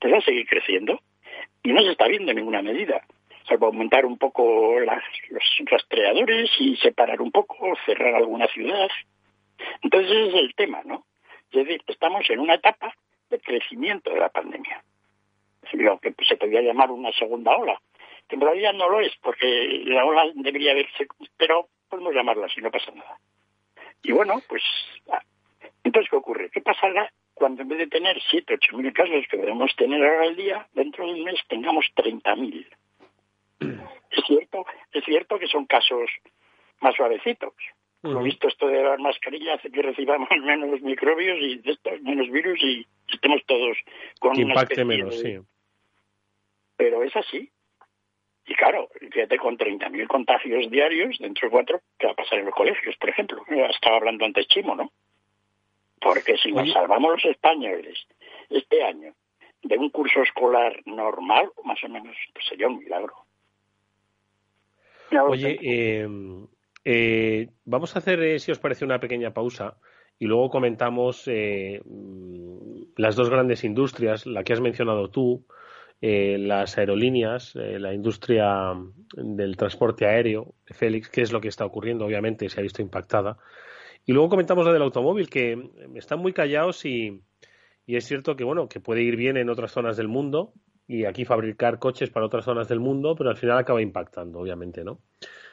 pues va a seguir creciendo. Y no se está viendo ninguna medida, salvo aumentar un poco las, los rastreadores y separar un poco, cerrar alguna ciudad. Entonces ese es el tema, ¿no? Es decir, estamos en una etapa de crecimiento de la pandemia. Lo que se podría llamar una segunda ola, que en realidad no lo es, porque la ola debería haberse, pero podemos llamarla así, no pasa nada. Y bueno, pues, entonces, ¿qué ocurre? ¿Qué pasará cuando en vez de tener 7, 8 mil casos que debemos tener ahora al día, dentro de un mes tengamos 30 mil? Es cierto, es cierto que son casos más suavecitos. Lo visto esto de la mascarilla hace que recibamos menos microbios y de menos virus y estemos todos con que una impacte especie menos, de- sí. Pero es así. Y claro, fíjate, con 30.000 contagios diarios dentro de cuatro, ¿qué va a pasar en los colegios, por ejemplo? Estaba hablando antes Chimo, ¿no? Porque si nos salvamos los españoles este año de un curso escolar normal, más o menos, pues sería un milagro. Oye, eh, eh, vamos a hacer, eh, si os parece, una pequeña pausa y luego comentamos eh, mm, las dos grandes industrias, la que has mencionado tú, eh, las aerolíneas, la industria del transporte aéreo, Félix, qué es lo que está ocurriendo, obviamente se ha visto impactada. Y luego comentamos la del automóvil, que eh, están muy callados y, y es cierto que, bueno, que puede ir bien en otras zonas del mundo y aquí fabricar coches para otras zonas del mundo, pero al final acaba impactando, obviamente, ¿no?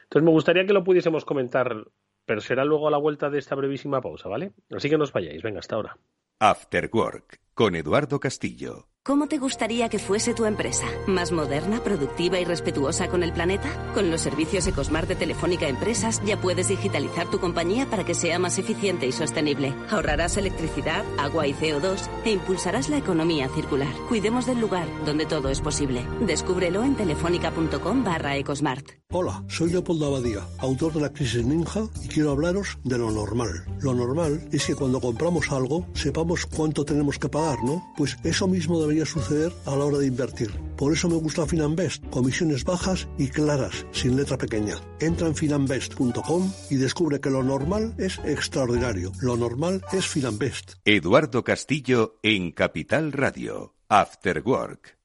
Entonces me gustaría que lo pudiésemos comentar, pero será luego a la vuelta de esta brevísima pausa, ¿vale? Así que no os vayáis, venga, hasta ahora. After Work con Eduardo Castillo. ¿Cómo te gustaría que fuese tu empresa? ¿Más moderna, productiva y respetuosa con el planeta? Con los servicios Ecosmart de Telefónica Empresas ya puedes digitalizar tu compañía para que sea más eficiente y sostenible. Ahorrarás electricidad, agua y CO2 e impulsarás la economía circular. Cuidemos del lugar donde todo es posible. Descúbrelo en telefónica.com barra Ecosmart. Hola, soy Leopoldo Abadía, autor de La Crisis Ninja, y quiero hablaros de lo normal. Lo normal es que cuando compramos algo sepamos cuánto tenemos que pagar, ¿no? Pues eso mismo debería suceder a la hora de invertir. Por eso me gusta Finanbest, comisiones bajas y claras, sin letra pequeña. Entra en finanbest.com y descubre que lo normal es extraordinario. Lo normal es Finanbest. Eduardo Castillo en Capital Radio. After Work.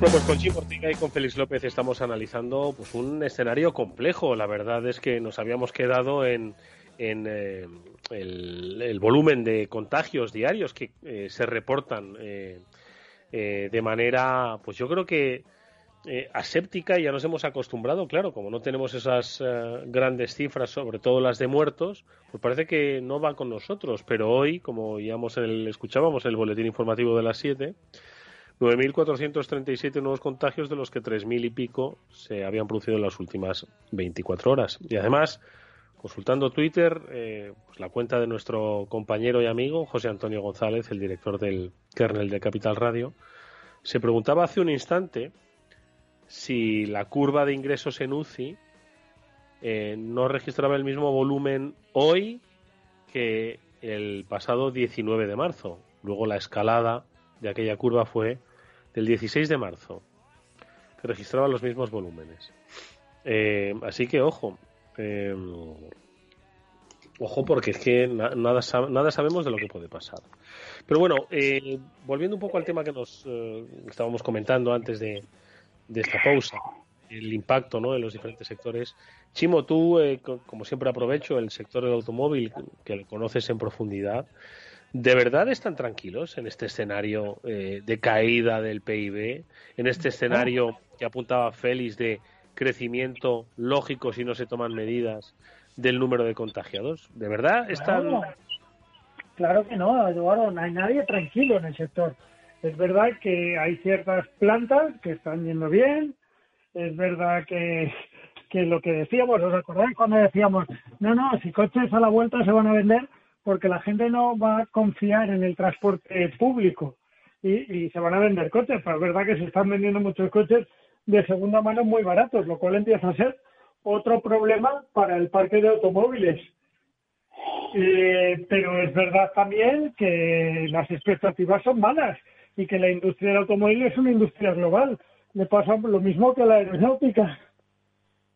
Pues con Ortega y con Félix López estamos analizando pues un escenario complejo. La verdad es que nos habíamos quedado en, en eh, el, el volumen de contagios diarios que eh, se reportan eh, eh, de manera, pues yo creo que aséptica y ya nos hemos acostumbrado, claro, como no tenemos esas grandes cifras, sobre todo las de muertos, pues parece que no va con nosotros. Pero hoy, como ya hemos escuchábamos en el boletín informativo de las 7, 9.437 nuevos contagios, de los que 3.000 y pico se habían producido en las últimas 24 horas. Y además, consultando Twitter, eh, pues la cuenta de nuestro compañero y amigo José Antonio González, el director del kernel de Capital Radio, se preguntaba hace un instante si la curva de ingresos en UCI eh, no registraba el mismo volumen hoy que el pasado 19 de marzo. Luego la escalada de aquella curva fue del 16 de marzo, que registraba los mismos volúmenes. Eh, así que ojo, eh, ojo porque es que na- nada, sab- nada sabemos de lo que puede pasar. Pero bueno, eh, volviendo un poco al tema que nos eh, estábamos comentando antes de, de esta pausa, el impacto ¿no? en los diferentes sectores. Chimo, tú, eh, co- como siempre aprovecho el sector del automóvil, que lo conoces en profundidad, ¿de verdad están tranquilos en este escenario eh, de caída del PIB, en este escenario que apuntaba Félix de crecimiento lógico si no se toman medidas del número de contagiados? ¿De verdad están...? Claro, claro que no, Eduardo, no hay nadie tranquilo en el sector. Es verdad que hay ciertas plantas que están yendo bien, es verdad que, que lo que decíamos, ¿os acordáis cuando decíamos, no, no, si coches a la vuelta se van a vender porque la gente no va a confiar en el transporte público y, se van a vender coches, es verdad que se están vendiendo muchos coches de segunda mano muy baratos, lo cual empieza a ser otro problema para el parque de automóviles. Eh, pero es verdad también que las expectativas son malas y que la industria del automóvil es una industria global. Le pasa lo mismo que la aeronáutica.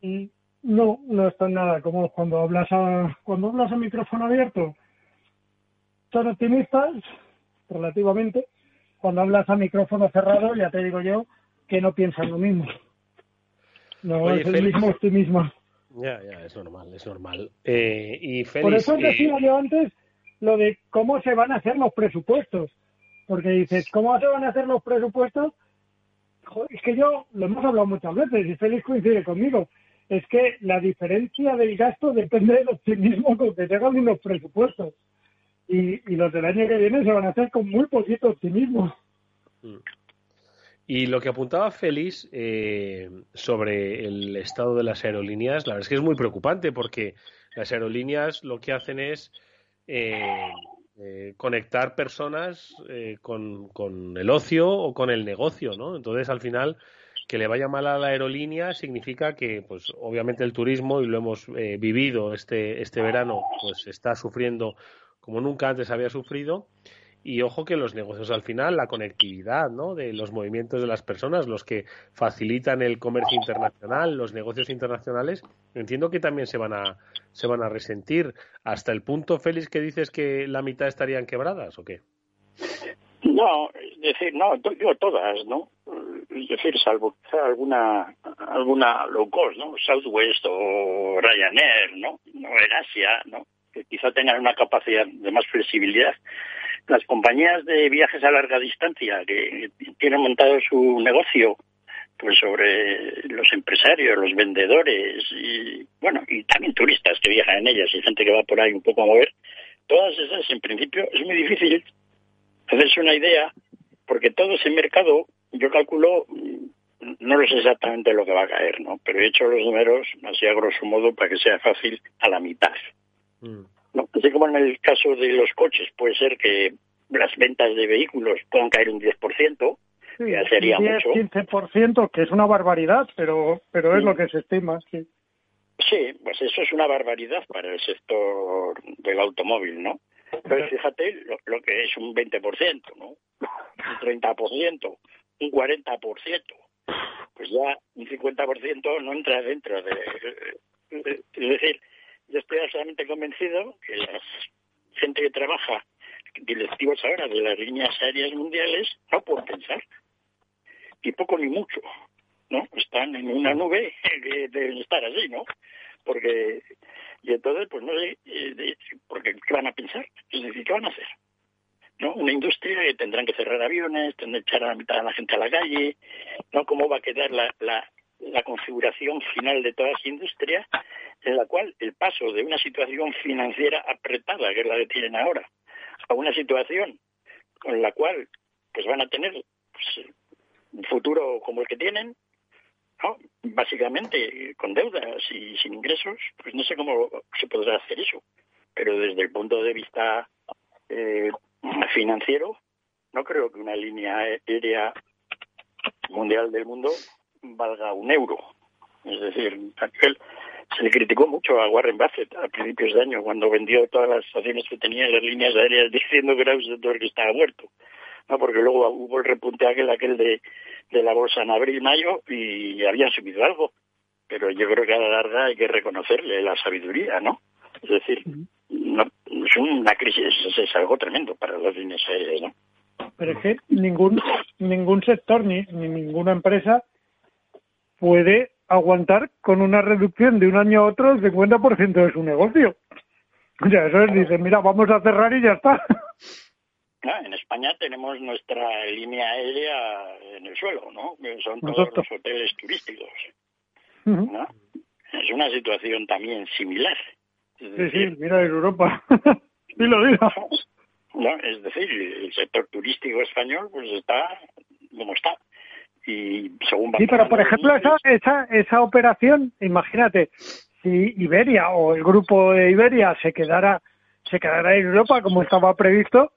Y no, no está nada como cuando hablas a, cuando hablas a micrófono abierto. Son optimistas, relativamente. Cuando hablas a micrófono cerrado, ya te digo yo que no piensan lo mismo. No Oye, es el Félix. mismo optimismo. Ya, ya, es normal, es normal. Eh, y Félix, Por eso eh, decía yo antes lo de cómo se van a hacer los presupuestos. Porque dices, ¿cómo se van a hacer los presupuestos? Joder, es que yo, lo hemos hablado muchas veces y Félix coincide conmigo, es que la diferencia del gasto depende del optimismo con que hagan unos presupuestos. Y, y los del año que viene se van a hacer con muy poquito optimismo. Y lo que apuntaba Félix eh, sobre el estado de las aerolíneas, la verdad es que es muy preocupante porque las aerolíneas lo que hacen es eh, eh, conectar personas eh, con, con el ocio o con el negocio, ¿no? Entonces, al final, que le vaya mal a la aerolínea significa que, pues, obviamente el turismo, y lo hemos eh, vivido este, este verano, pues está sufriendo como nunca antes había sufrido. Y ojo que los negocios al final, la conectividad, ¿no? De los movimientos de las personas, los que facilitan el comercio internacional, los negocios internacionales, entiendo que también se van a se van a resentir hasta el punto, Félix, que dices que la mitad estarían quebradas, ¿o qué? No, es decir, no, digo todas, ¿no? Es decir, salvo quizá alguna, alguna low cost, ¿no? Southwest o Ryanair, ¿no? En Asia, ¿no? Que quizá tengan una capacidad de más flexibilidad. Las compañías de viajes a larga distancia que tienen montado su negocio pues sobre los empresarios, los vendedores y bueno, y también turistas que viajan en ellas y gente que va por ahí un poco a mover, todas esas en principio es muy difícil hacerse una idea, porque todo ese mercado, yo calculo, mm, no lo sé exactamente lo que va a caer, ¿no? Pero he hecho los números así a grosso modo para que sea fácil a la mitad. ¿No? Así como en el caso de los coches, puede ser que las ventas de vehículos puedan caer un 10%, Sí, ya sería 10, mucho. 15%, que es una barbaridad, pero, pero es Sí. lo que se estima, sí. Sí, pues eso es una barbaridad para el sector del automóvil, ¿no? Pero fíjate lo, lo que es un 20%, ¿no? Un 30%, un 40%. Pues ya un 50% no entra dentro de... de- Es decir, yo estoy absolutamente convencido que la gente que trabaja, directivos ahora de las líneas aéreas mundiales, no pueden pensar. Ni poco ni mucho. ¿no? Están en una nube que deben estar así, ¿no? Porque, y entonces, pues no sé, eh, porque ¿qué van a pensar? Es decir, ¿qué van a hacer? ¿No? Una industria que tendrán que cerrar aviones, tendrán que echar a la mitad de la gente a la calle, ¿no? ¿Cómo va a quedar la, la, la configuración final de toda esa industria en la cual el paso de una situación financiera apretada, que es la que tienen ahora, a una situación con la cual pues van a tener pues, un futuro como el que tienen, básicamente con deudas y sin ingresos, pues no sé cómo se podrá hacer eso. Pero desde el punto de vista eh, financiero, no creo que una línea aérea mundial del mundo valga un euro. Es decir, a nivel se le criticó mucho a Warren Buffett a principios de año cuando vendió todas las acciones que tenía en las líneas aéreas diciendo que era un sector que estaba muerto. No, porque luego hubo el repunte aquel, aquel de, de la bolsa en abril mayo y habían subido algo. Pero yo creo que a la larga hay que reconocerle la sabiduría, ¿no? Es decir, no, es una crisis, es, es algo tremendo para las líneas aéreas, ¿no? Pero es que ningún, ningún sector ni, ni ninguna empresa puede aguantar con una reducción de un año a otro el 50% de su negocio. O sea, eso es, dicen, mira, vamos a cerrar y ya está. Ah, en España tenemos nuestra línea aérea en el suelo, ¿no? Son todos Nosotros. los hoteles turísticos. Es una situación también similar. Es Sí, decir, sí, mira, en Europa. dilo, dilo. ¿no? Es decir, el sector turístico español pues está como está. Y según Sí, pero por ejemplo, esa, esa, esa operación, imagínate, si Iberia o el grupo de Iberia se quedara, se quedara en Europa como estaba previsto,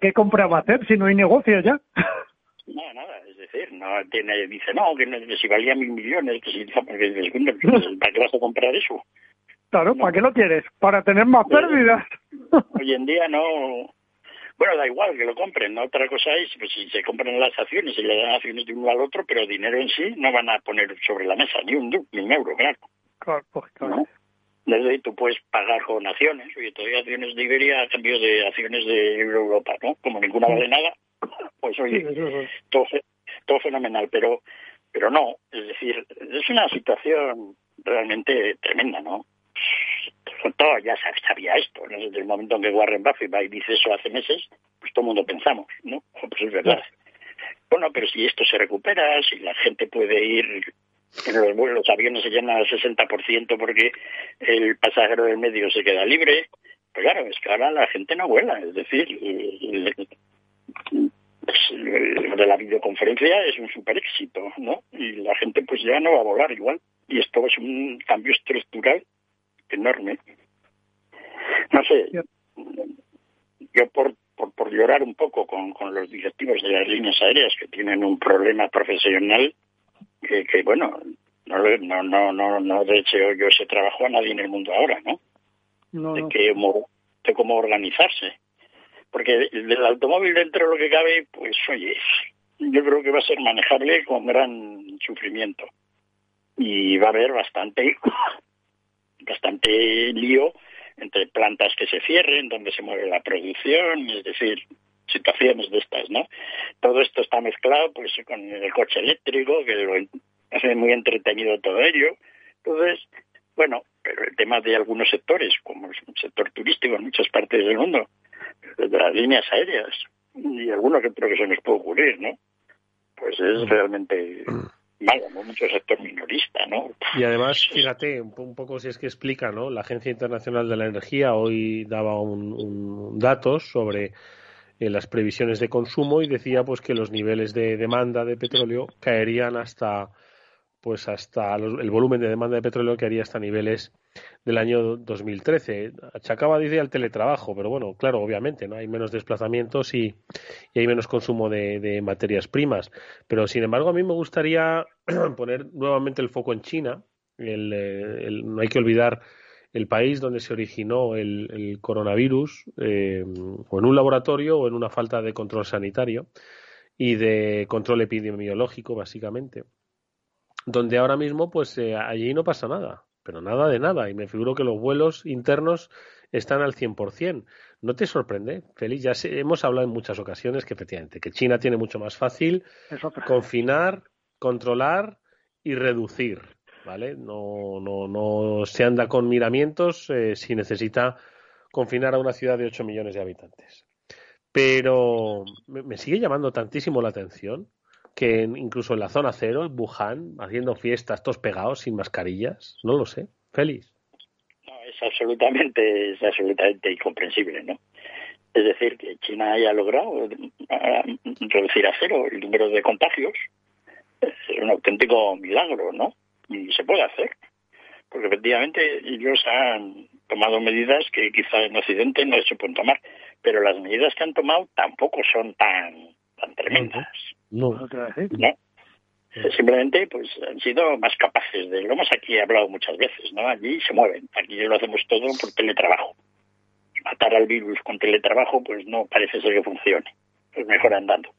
¿qué compra va a hacer si no hay negocio ya? No, nada, es decir, no tiene, dice, no, que, no- que si valía mil millones, que si, porque dices, "Coño, ¿para qué vas a comprar eso? Claro, ¿para qué lo quieres? Para tener más pérdidas. Hoy en día no, bueno, da igual que lo compren, ¿no? Otra cosa es, pues si se compran las acciones y le dan acciones de uno al otro, pero dinero en sí no van a poner sobre la mesa, ni un, du- ni un euro, claro. Claro, pues, claro. ¿no? Desde ahí tú puedes pagar con acciones, oye, te doy acciones de Iberia a cambio de acciones de Europa, ¿no? Como ninguna vale nada, pues Sí, oye, todo, todo fenomenal, pero pero no, es decir, es una situación realmente tremenda, ¿no? Todo ya sabía esto, ¿no? desde el momento en que Warren Buffett va y dice eso hace meses, pues todo el mundo pensamos, ¿no? Pues es verdad. Bueno, pero si esto se recupera, si la gente puede ir, en los vuelos, los aviones se llenan al 60% porque el pasajero del medio se queda libre, pues claro, es que ahora la gente no vuela, es decir, el- el- pues, lo de la videoconferencia es un super éxito, ¿no? Y la gente pues ya no va a volar igual. Y esto es un cambio estructural enorme. No sé, yo por, por, por llorar un poco con, con los directivos de las líneas aéreas que tienen un problema profesional que, que bueno, no, le- no, no, no, no deseo yo ese trabajo a nadie en el mundo ahora, ¿no? No, de, no. que, mo- de cómo organizarse. Porque el del automóvil dentro de lo que cabe, pues oye, yo creo que va a ser manejable con gran sufrimiento. Y va a haber bastante, bastante lío entre plantas que se cierren, donde se mueve la producción, es decir, situaciones de estas, ¿no? Todo esto está mezclado pues con el coche eléctrico, que lo hace muy entretenido todo ello. Entonces, bueno, pero el tema de algunos sectores, como el sector turístico en muchas partes del mundo, de las líneas aéreas, y alguno que otro que se nos puede ocurrir, ¿no? Pues es realmente malo, ¿no? Mucho sector minorista, ¿no? Y además, fíjate, un poco si es que explica, ¿no? La Agencia Internacional de la Energía hoy daba un, un datos sobre eh, las previsiones de consumo y decía pues que los niveles de demanda de petróleo caerían hasta pues hasta los- el volumen de demanda de petróleo caería hasta niveles del año 2013. Achacaba, dice, al teletrabajo, pero bueno, claro, obviamente, ¿no? Hay menos desplazamientos y, y hay menos consumo de, materias primas. Pero, sin embargo, a mí me gustaría poner nuevamente el foco en China. Eh, el- no hay que olvidar el país donde se originó el, el coronavirus, eh, o en un laboratorio o en una falta de control sanitario y de control epidemiológico, básicamente. Donde ahora mismo, pues eh, allí no pasa nada, pero nada de nada. Y me figuro que los vuelos internos están al 100%. ¿No te sorprende, Félix? Ya sé- hemos hablado en muchas ocasiones que efectivamente que China tiene mucho más fácil confinar, controlar y reducir, ¿vale? No, no, no se anda con miramientos eh, si necesita confinar a una ciudad de 8 millones de habitantes. Pero me sigue llamando tantísimo la atención que incluso en la zona cero, en Wuhan, haciendo fiestas todos pegados sin mascarillas, no lo sé. Félix. No, es absolutamente, es absolutamente incomprensible, ¿no? Es decir, que China haya logrado ah, reducir a cero el número de contagios es un auténtico milagro, ¿no? Y se puede hacer, porque efectivamente ellos han tomado medidas que quizá en Occidente no se pueden tomar, pero las medidas que han tomado tampoco son tan, tan tremendas. No. Otra vez, ¿eh? ¿no? Simplemente, pues han sido más capaces de. Lo hemos aquí hablado muchas veces, ¿no? Allí se mueven. Aquí lo hacemos todo por teletrabajo. Matar al virus con teletrabajo, pues no parece ser que funcione. Pues mejor andando,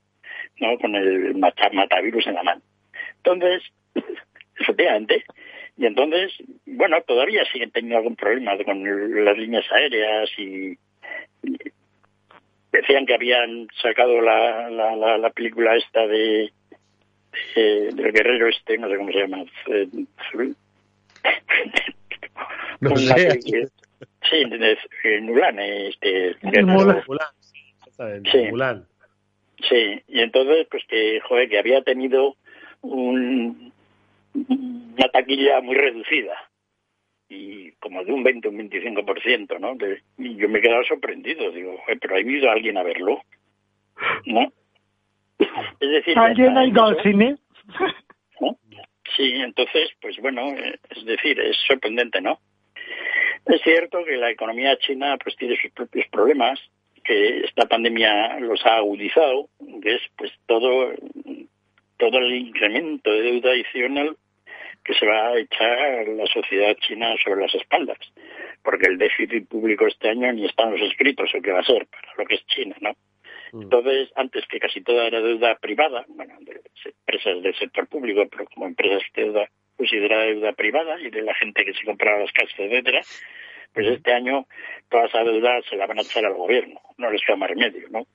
¿no? Con el mata- matavirus en la mano. Entonces, efectivamente. Y entonces, bueno, todavía siguen teniendo algún problema con las líneas aéreas y decían que habían sacado la, la, la, la película esta de, de- del guerrero este, no sé cómo se llama. eh, No sé. Sí, de Mulan, este Mulan. Mulan, sí, exactamente, Sí. Mulan. Sí, y entonces, pues que, joder, que había tenido un, una taquilla muy reducida, y como de un 20 o un 25%, ¿no? De- y yo me he quedado sorprendido, digo, pero ha ido alguien a verlo, ¿no? Es decir, ¿Alguien ha ido al cine? ¿no? Sí, entonces, pues bueno, es decir, es sorprendente, ¿no? Es cierto que la economía china pues tiene sus propios problemas, que esta pandemia los ha agudizado, que es pues todo todo el incremento de deuda adicional que se va a echar la sociedad china sobre las espaldas, porque el déficit público este año ni está en los escritos o qué va a ser para lo que es China, ¿no? Entonces, antes que casi toda era deuda privada, bueno, de empresas del sector público, pero como empresas de deuda considerada deuda privada y de la gente que se compraba las casas, etcétera, pues este año toda esa deuda se la van a echar al gobierno, no les queda más remedio, ¿no?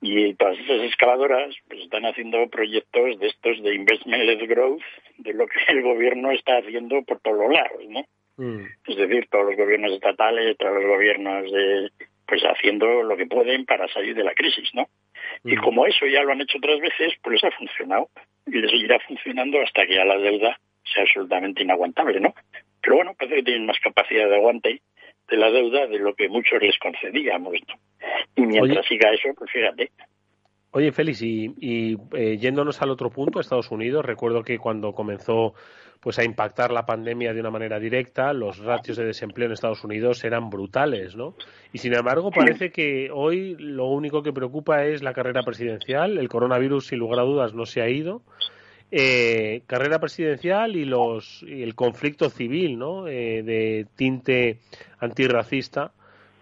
Y todas esas excavadoras pues están haciendo proyectos de estos de investment-led growth, de lo que el gobierno está haciendo por todos los lados, ¿no? Es decir, todos los gobiernos estatales, todos los gobiernos de, pues haciendo lo que pueden para salir de la crisis, ¿no? Y como eso ya lo han hecho otras veces, pues les ha funcionado y les seguirá funcionando hasta que ya la deuda sea absolutamente inaguantable, ¿no? Pero bueno, parece que tienen más capacidad de aguante de la deuda de lo que muchos les concedíamos. Y mientras Oye. siga eso, pues fíjate, Oye, Félix, y, y, eh, yéndonos al otro punto, Estados Unidos, recuerdo que cuando comenzó pues a impactar la pandemia de una manera directa, los ratios de desempleo en Estados Unidos eran brutales, ¿no? Y sin embargo, parece que hoy lo único que preocupa es la carrera presidencial. El coronavirus, sin lugar a dudas, no se ha ido. Eh, carrera presidencial y los y el conflicto civil, ¿no? Eh, de tinte antirracista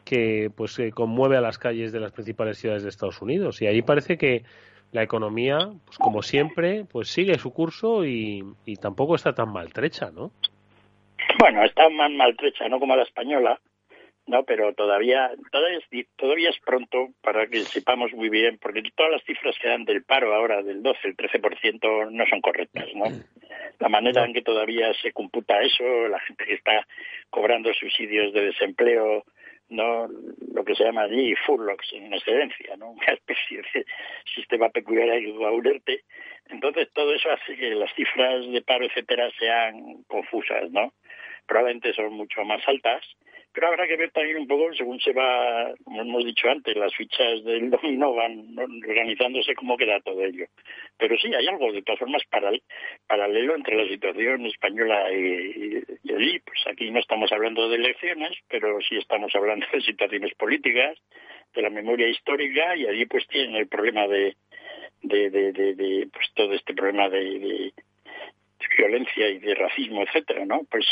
que pues eh, conmueve a las calles de las principales ciudades de Estados Unidos. Y ahí parece que la economía pues como siempre pues sigue su curso y, y tampoco está tan maltrecha no Bueno, está más maltrecha, no como la española, no, pero todavía, todavía es, todavía es pronto para que sepamos muy bien, porque todas las cifras que dan del paro ahora del 12, el 13% no son correctas, ¿no? La manera en que todavía se computa eso, la gente que está cobrando subsidios de desempleo, no lo que se llama allí furlocks en excedencia, ¿no? Una especie de sistema peculiar unirte. Entonces todo eso hace que las cifras de paro, etcétera, sean confusas, ¿no? Probablemente son mucho más altas, pero habrá que ver también un poco, según se va, como hemos dicho antes, las fichas del dominó van organizándose, cómo queda todo ello. Pero sí, hay algo de todas formas paral- paralelo entre la situación española y, y allí. Pues aquí no estamos hablando de elecciones, pero sí estamos hablando de situaciones políticas, de la memoria histórica, y allí pues tienen el problema de, de, de, de- de, pues todo este problema de, de violencia y de racismo, etcétera, ¿no? Pues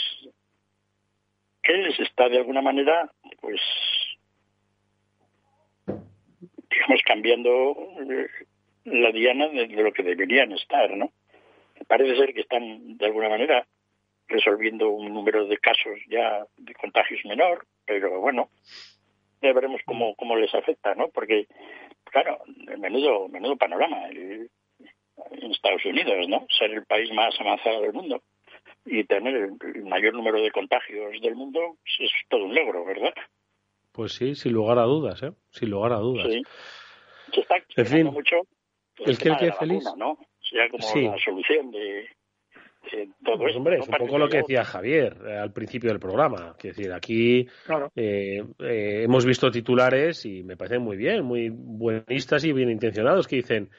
que les está de alguna manera, pues, digamos, cambiando eh, la diana de, lo que deberían estar, ¿no? Parece ser que están, de alguna manera, resolviendo un número de casos ya de contagios menor, pero bueno, ya veremos cómo, cómo les afecta, ¿no? Porque, claro, menudo, menudo panorama el- en Estados Unidos, ¿no? Ser el país más avanzado del mundo y tener el, mayor número de contagios del mundo pues, es todo un logro, ¿verdad? pues sí sin lugar a dudas eh sin lugar a dudas Sí. Se está En fin. mucho ¿El tema el qué, de la Félix? vacuna, ¿no? Sea como Sí. la solución de, todo Pues, esto. hombre, es un poco lo que decía Javier eh, al principio del programa. Es decir, aquí Claro. eh, eh, hemos visto titulares y me parecen muy bien, muy buenistas y bien intencionados que dicen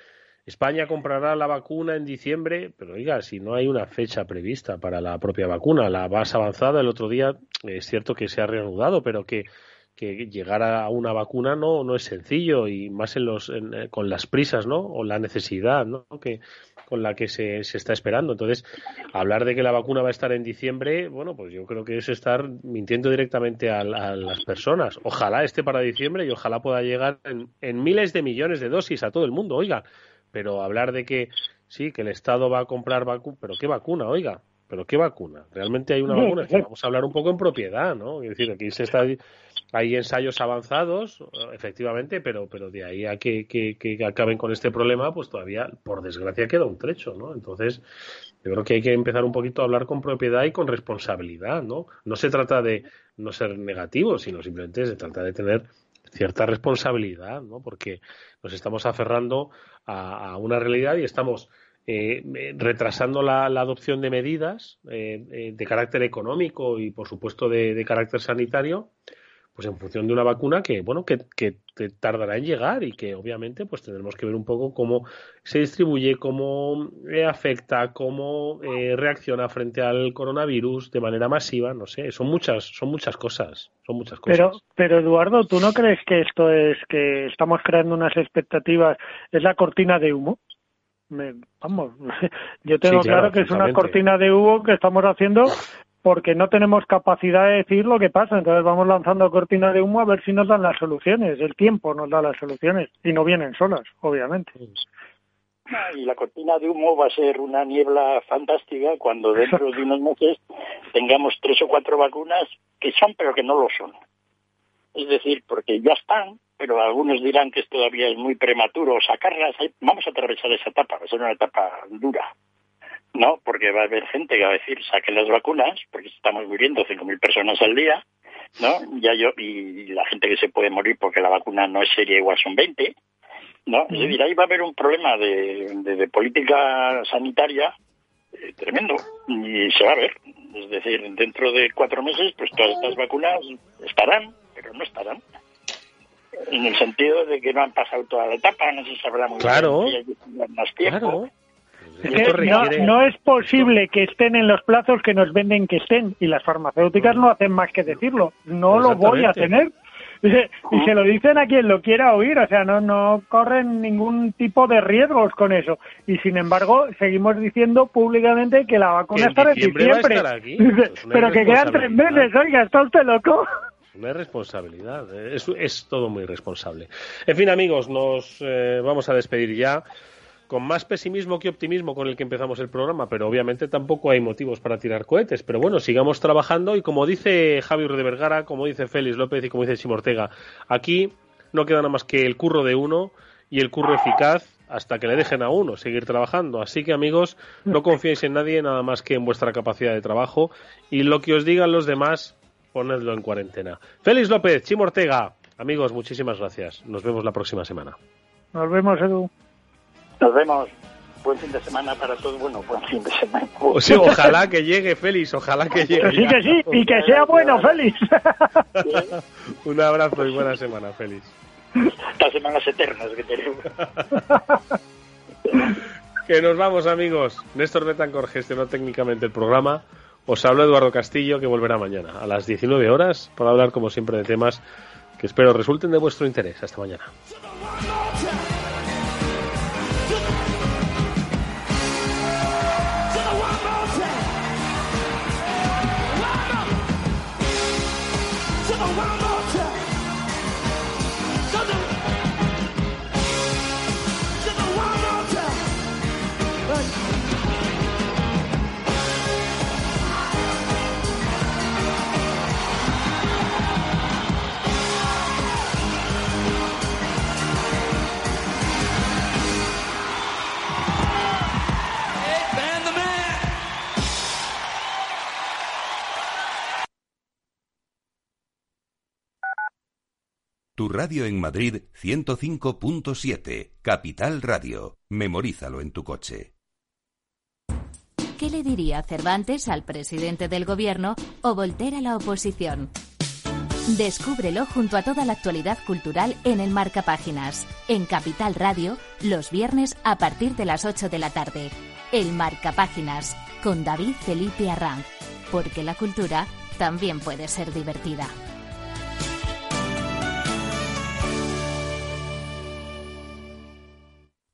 España comprará la vacuna en diciembre, pero oiga, si no hay una fecha prevista para la propia vacuna, la más avanzada el otro día eh, es cierto que se ha reanudado, pero que que llegar a una vacuna no no es sencillo y más en los en, eh, con las prisas no o la necesidad no que, con la que se, se está esperando. Entonces, hablar de que la vacuna va a estar en diciembre, bueno, pues yo creo que es estar mintiendo directamente a, a las personas. Ojalá esté para diciembre y ojalá pueda llegar en, en miles de millones de dosis a todo el mundo, oiga. Pero hablar de que sí, que el Estado va a comprar vacuna, pero ¿qué vacuna, oiga? ¿Pero qué vacuna? ¿Realmente hay una vacuna? Es que vamos a hablar un poco en propiedad, ¿no? Es decir, aquí se está, hay ensayos avanzados, efectivamente, pero, pero de ahí a que, que, que acaben con este problema, pues todavía, por desgracia, queda un trecho, ¿no? Entonces, yo creo que hay que empezar un poquito a hablar con propiedad y con responsabilidad, ¿no? No se trata de no ser negativo, sino simplemente se trata de tener cierta responsabilidad, ¿no? Porque nos estamos aferrando a, una realidad y estamos eh, retrasando la, adopción de medidas eh, eh, de carácter económico y, por supuesto, de, carácter sanitario, pues en función de una vacuna que, bueno, que, que tardará en llegar y que, obviamente, pues tendremos que ver un poco cómo se distribuye, cómo afecta, cómo reacciona frente al coronavirus de manera masiva, no sé, son muchas, son muchas cosas, son muchas cosas. Pero, pero Eduardo, ¿tú no crees que esto es que estamos creando unas expectativas, es la cortina de humo? me, vamos, yo tengo sí, claro, claro, que es una cortina de humo que estamos haciendo porque no tenemos capacidad de decir lo que pasa. Entonces vamos lanzando cortina de humo a ver si nos dan las soluciones. El tiempo nos da las soluciones y no vienen solas, obviamente. Y la cortina de humo va a ser una niebla fantástica cuando dentro de unos meses tengamos tres o cuatro vacunas que son pero que no lo son. Es decir, porque ya están, pero algunos dirán que todavía es muy prematuro sacarlas. Vamos a atravesar esa etapa, va a ser una etapa dura, ¿no? Porque va a haber gente que va a decir, saquen las vacunas, porque estamos muriendo 5.000 personas al día, ¿no? Ya yo, y la gente que se puede morir porque la vacuna no es seria igual son 20, ¿no? Es decir, ahí va a haber un problema de, de, de política sanitaria eh, tremendo y se va a ver. Es decir, dentro de cuatro meses, pues todas estas vacunas estarán, pero no estarán en el sentido de que no han pasado toda la etapa, no se sabrá muy claro, bien más tiempo. Claro. Requiere... no, no, es posible que estén en los plazos que nos venden que estén y las farmacéuticas no hacen más que decirlo. No lo voy a tener. Y se lo dicen a quien lo quiera oír, o sea, no, no corren ningún tipo de riesgos con eso. Y sin embargo, seguimos diciendo públicamente que la vacuna está en diciembre. Pero que quedan tres meses, oiga, ¿está usted loco? Una responsabilidad, es, es, todo muy responsable. En fin, amigos, nos eh, vamos a despedir ya con más pesimismo que optimismo con el que empezamos el programa, pero obviamente tampoco hay motivos para tirar cohetes. Pero bueno, sigamos trabajando y como dice Javier de Vergara, como dice Félix López y como dice Chimo Ortega, aquí no queda nada más que el curro de uno y el curro eficaz hasta que le dejen a uno seguir trabajando. Así que amigos, no confiéis en nadie nada más que en vuestra capacidad de trabajo y lo que os digan los demás, ponedlo en cuarentena. Félix López, Chimo Ortega, amigos, muchísimas gracias. Nos vemos la próxima semana. Nos vemos, Edu. Nos vemos. Buen fin de semana para todos. Bueno, buen fin de semana. O sea, ojalá que llegue, Félix. Ojalá que llegue. Sí, que sí. Y que sea bueno, Félix. Un abrazo y buena semana, Félix. Las semanas eternas que tenemos. que nos vamos, amigos. Néstor Betancor gestionó técnicamente el programa. Os hablo Eduardo Castillo, que volverá mañana a las 19 horas para hablar, como siempre, de temas que espero resulten de vuestro interés. Hasta mañana. Tu radio en Madrid 105.7, Capital Radio. Memorízalo en tu coche. ¿Qué le diría Cervantes al presidente del gobierno o Voltaire a la oposición? Descúbrelo junto a toda la actualidad cultural en el Marca Páginas, en Capital Radio, los viernes a partir de las 8 de la tarde. El Marca Páginas, con David Felipe Arranz, porque la cultura también puede ser divertida.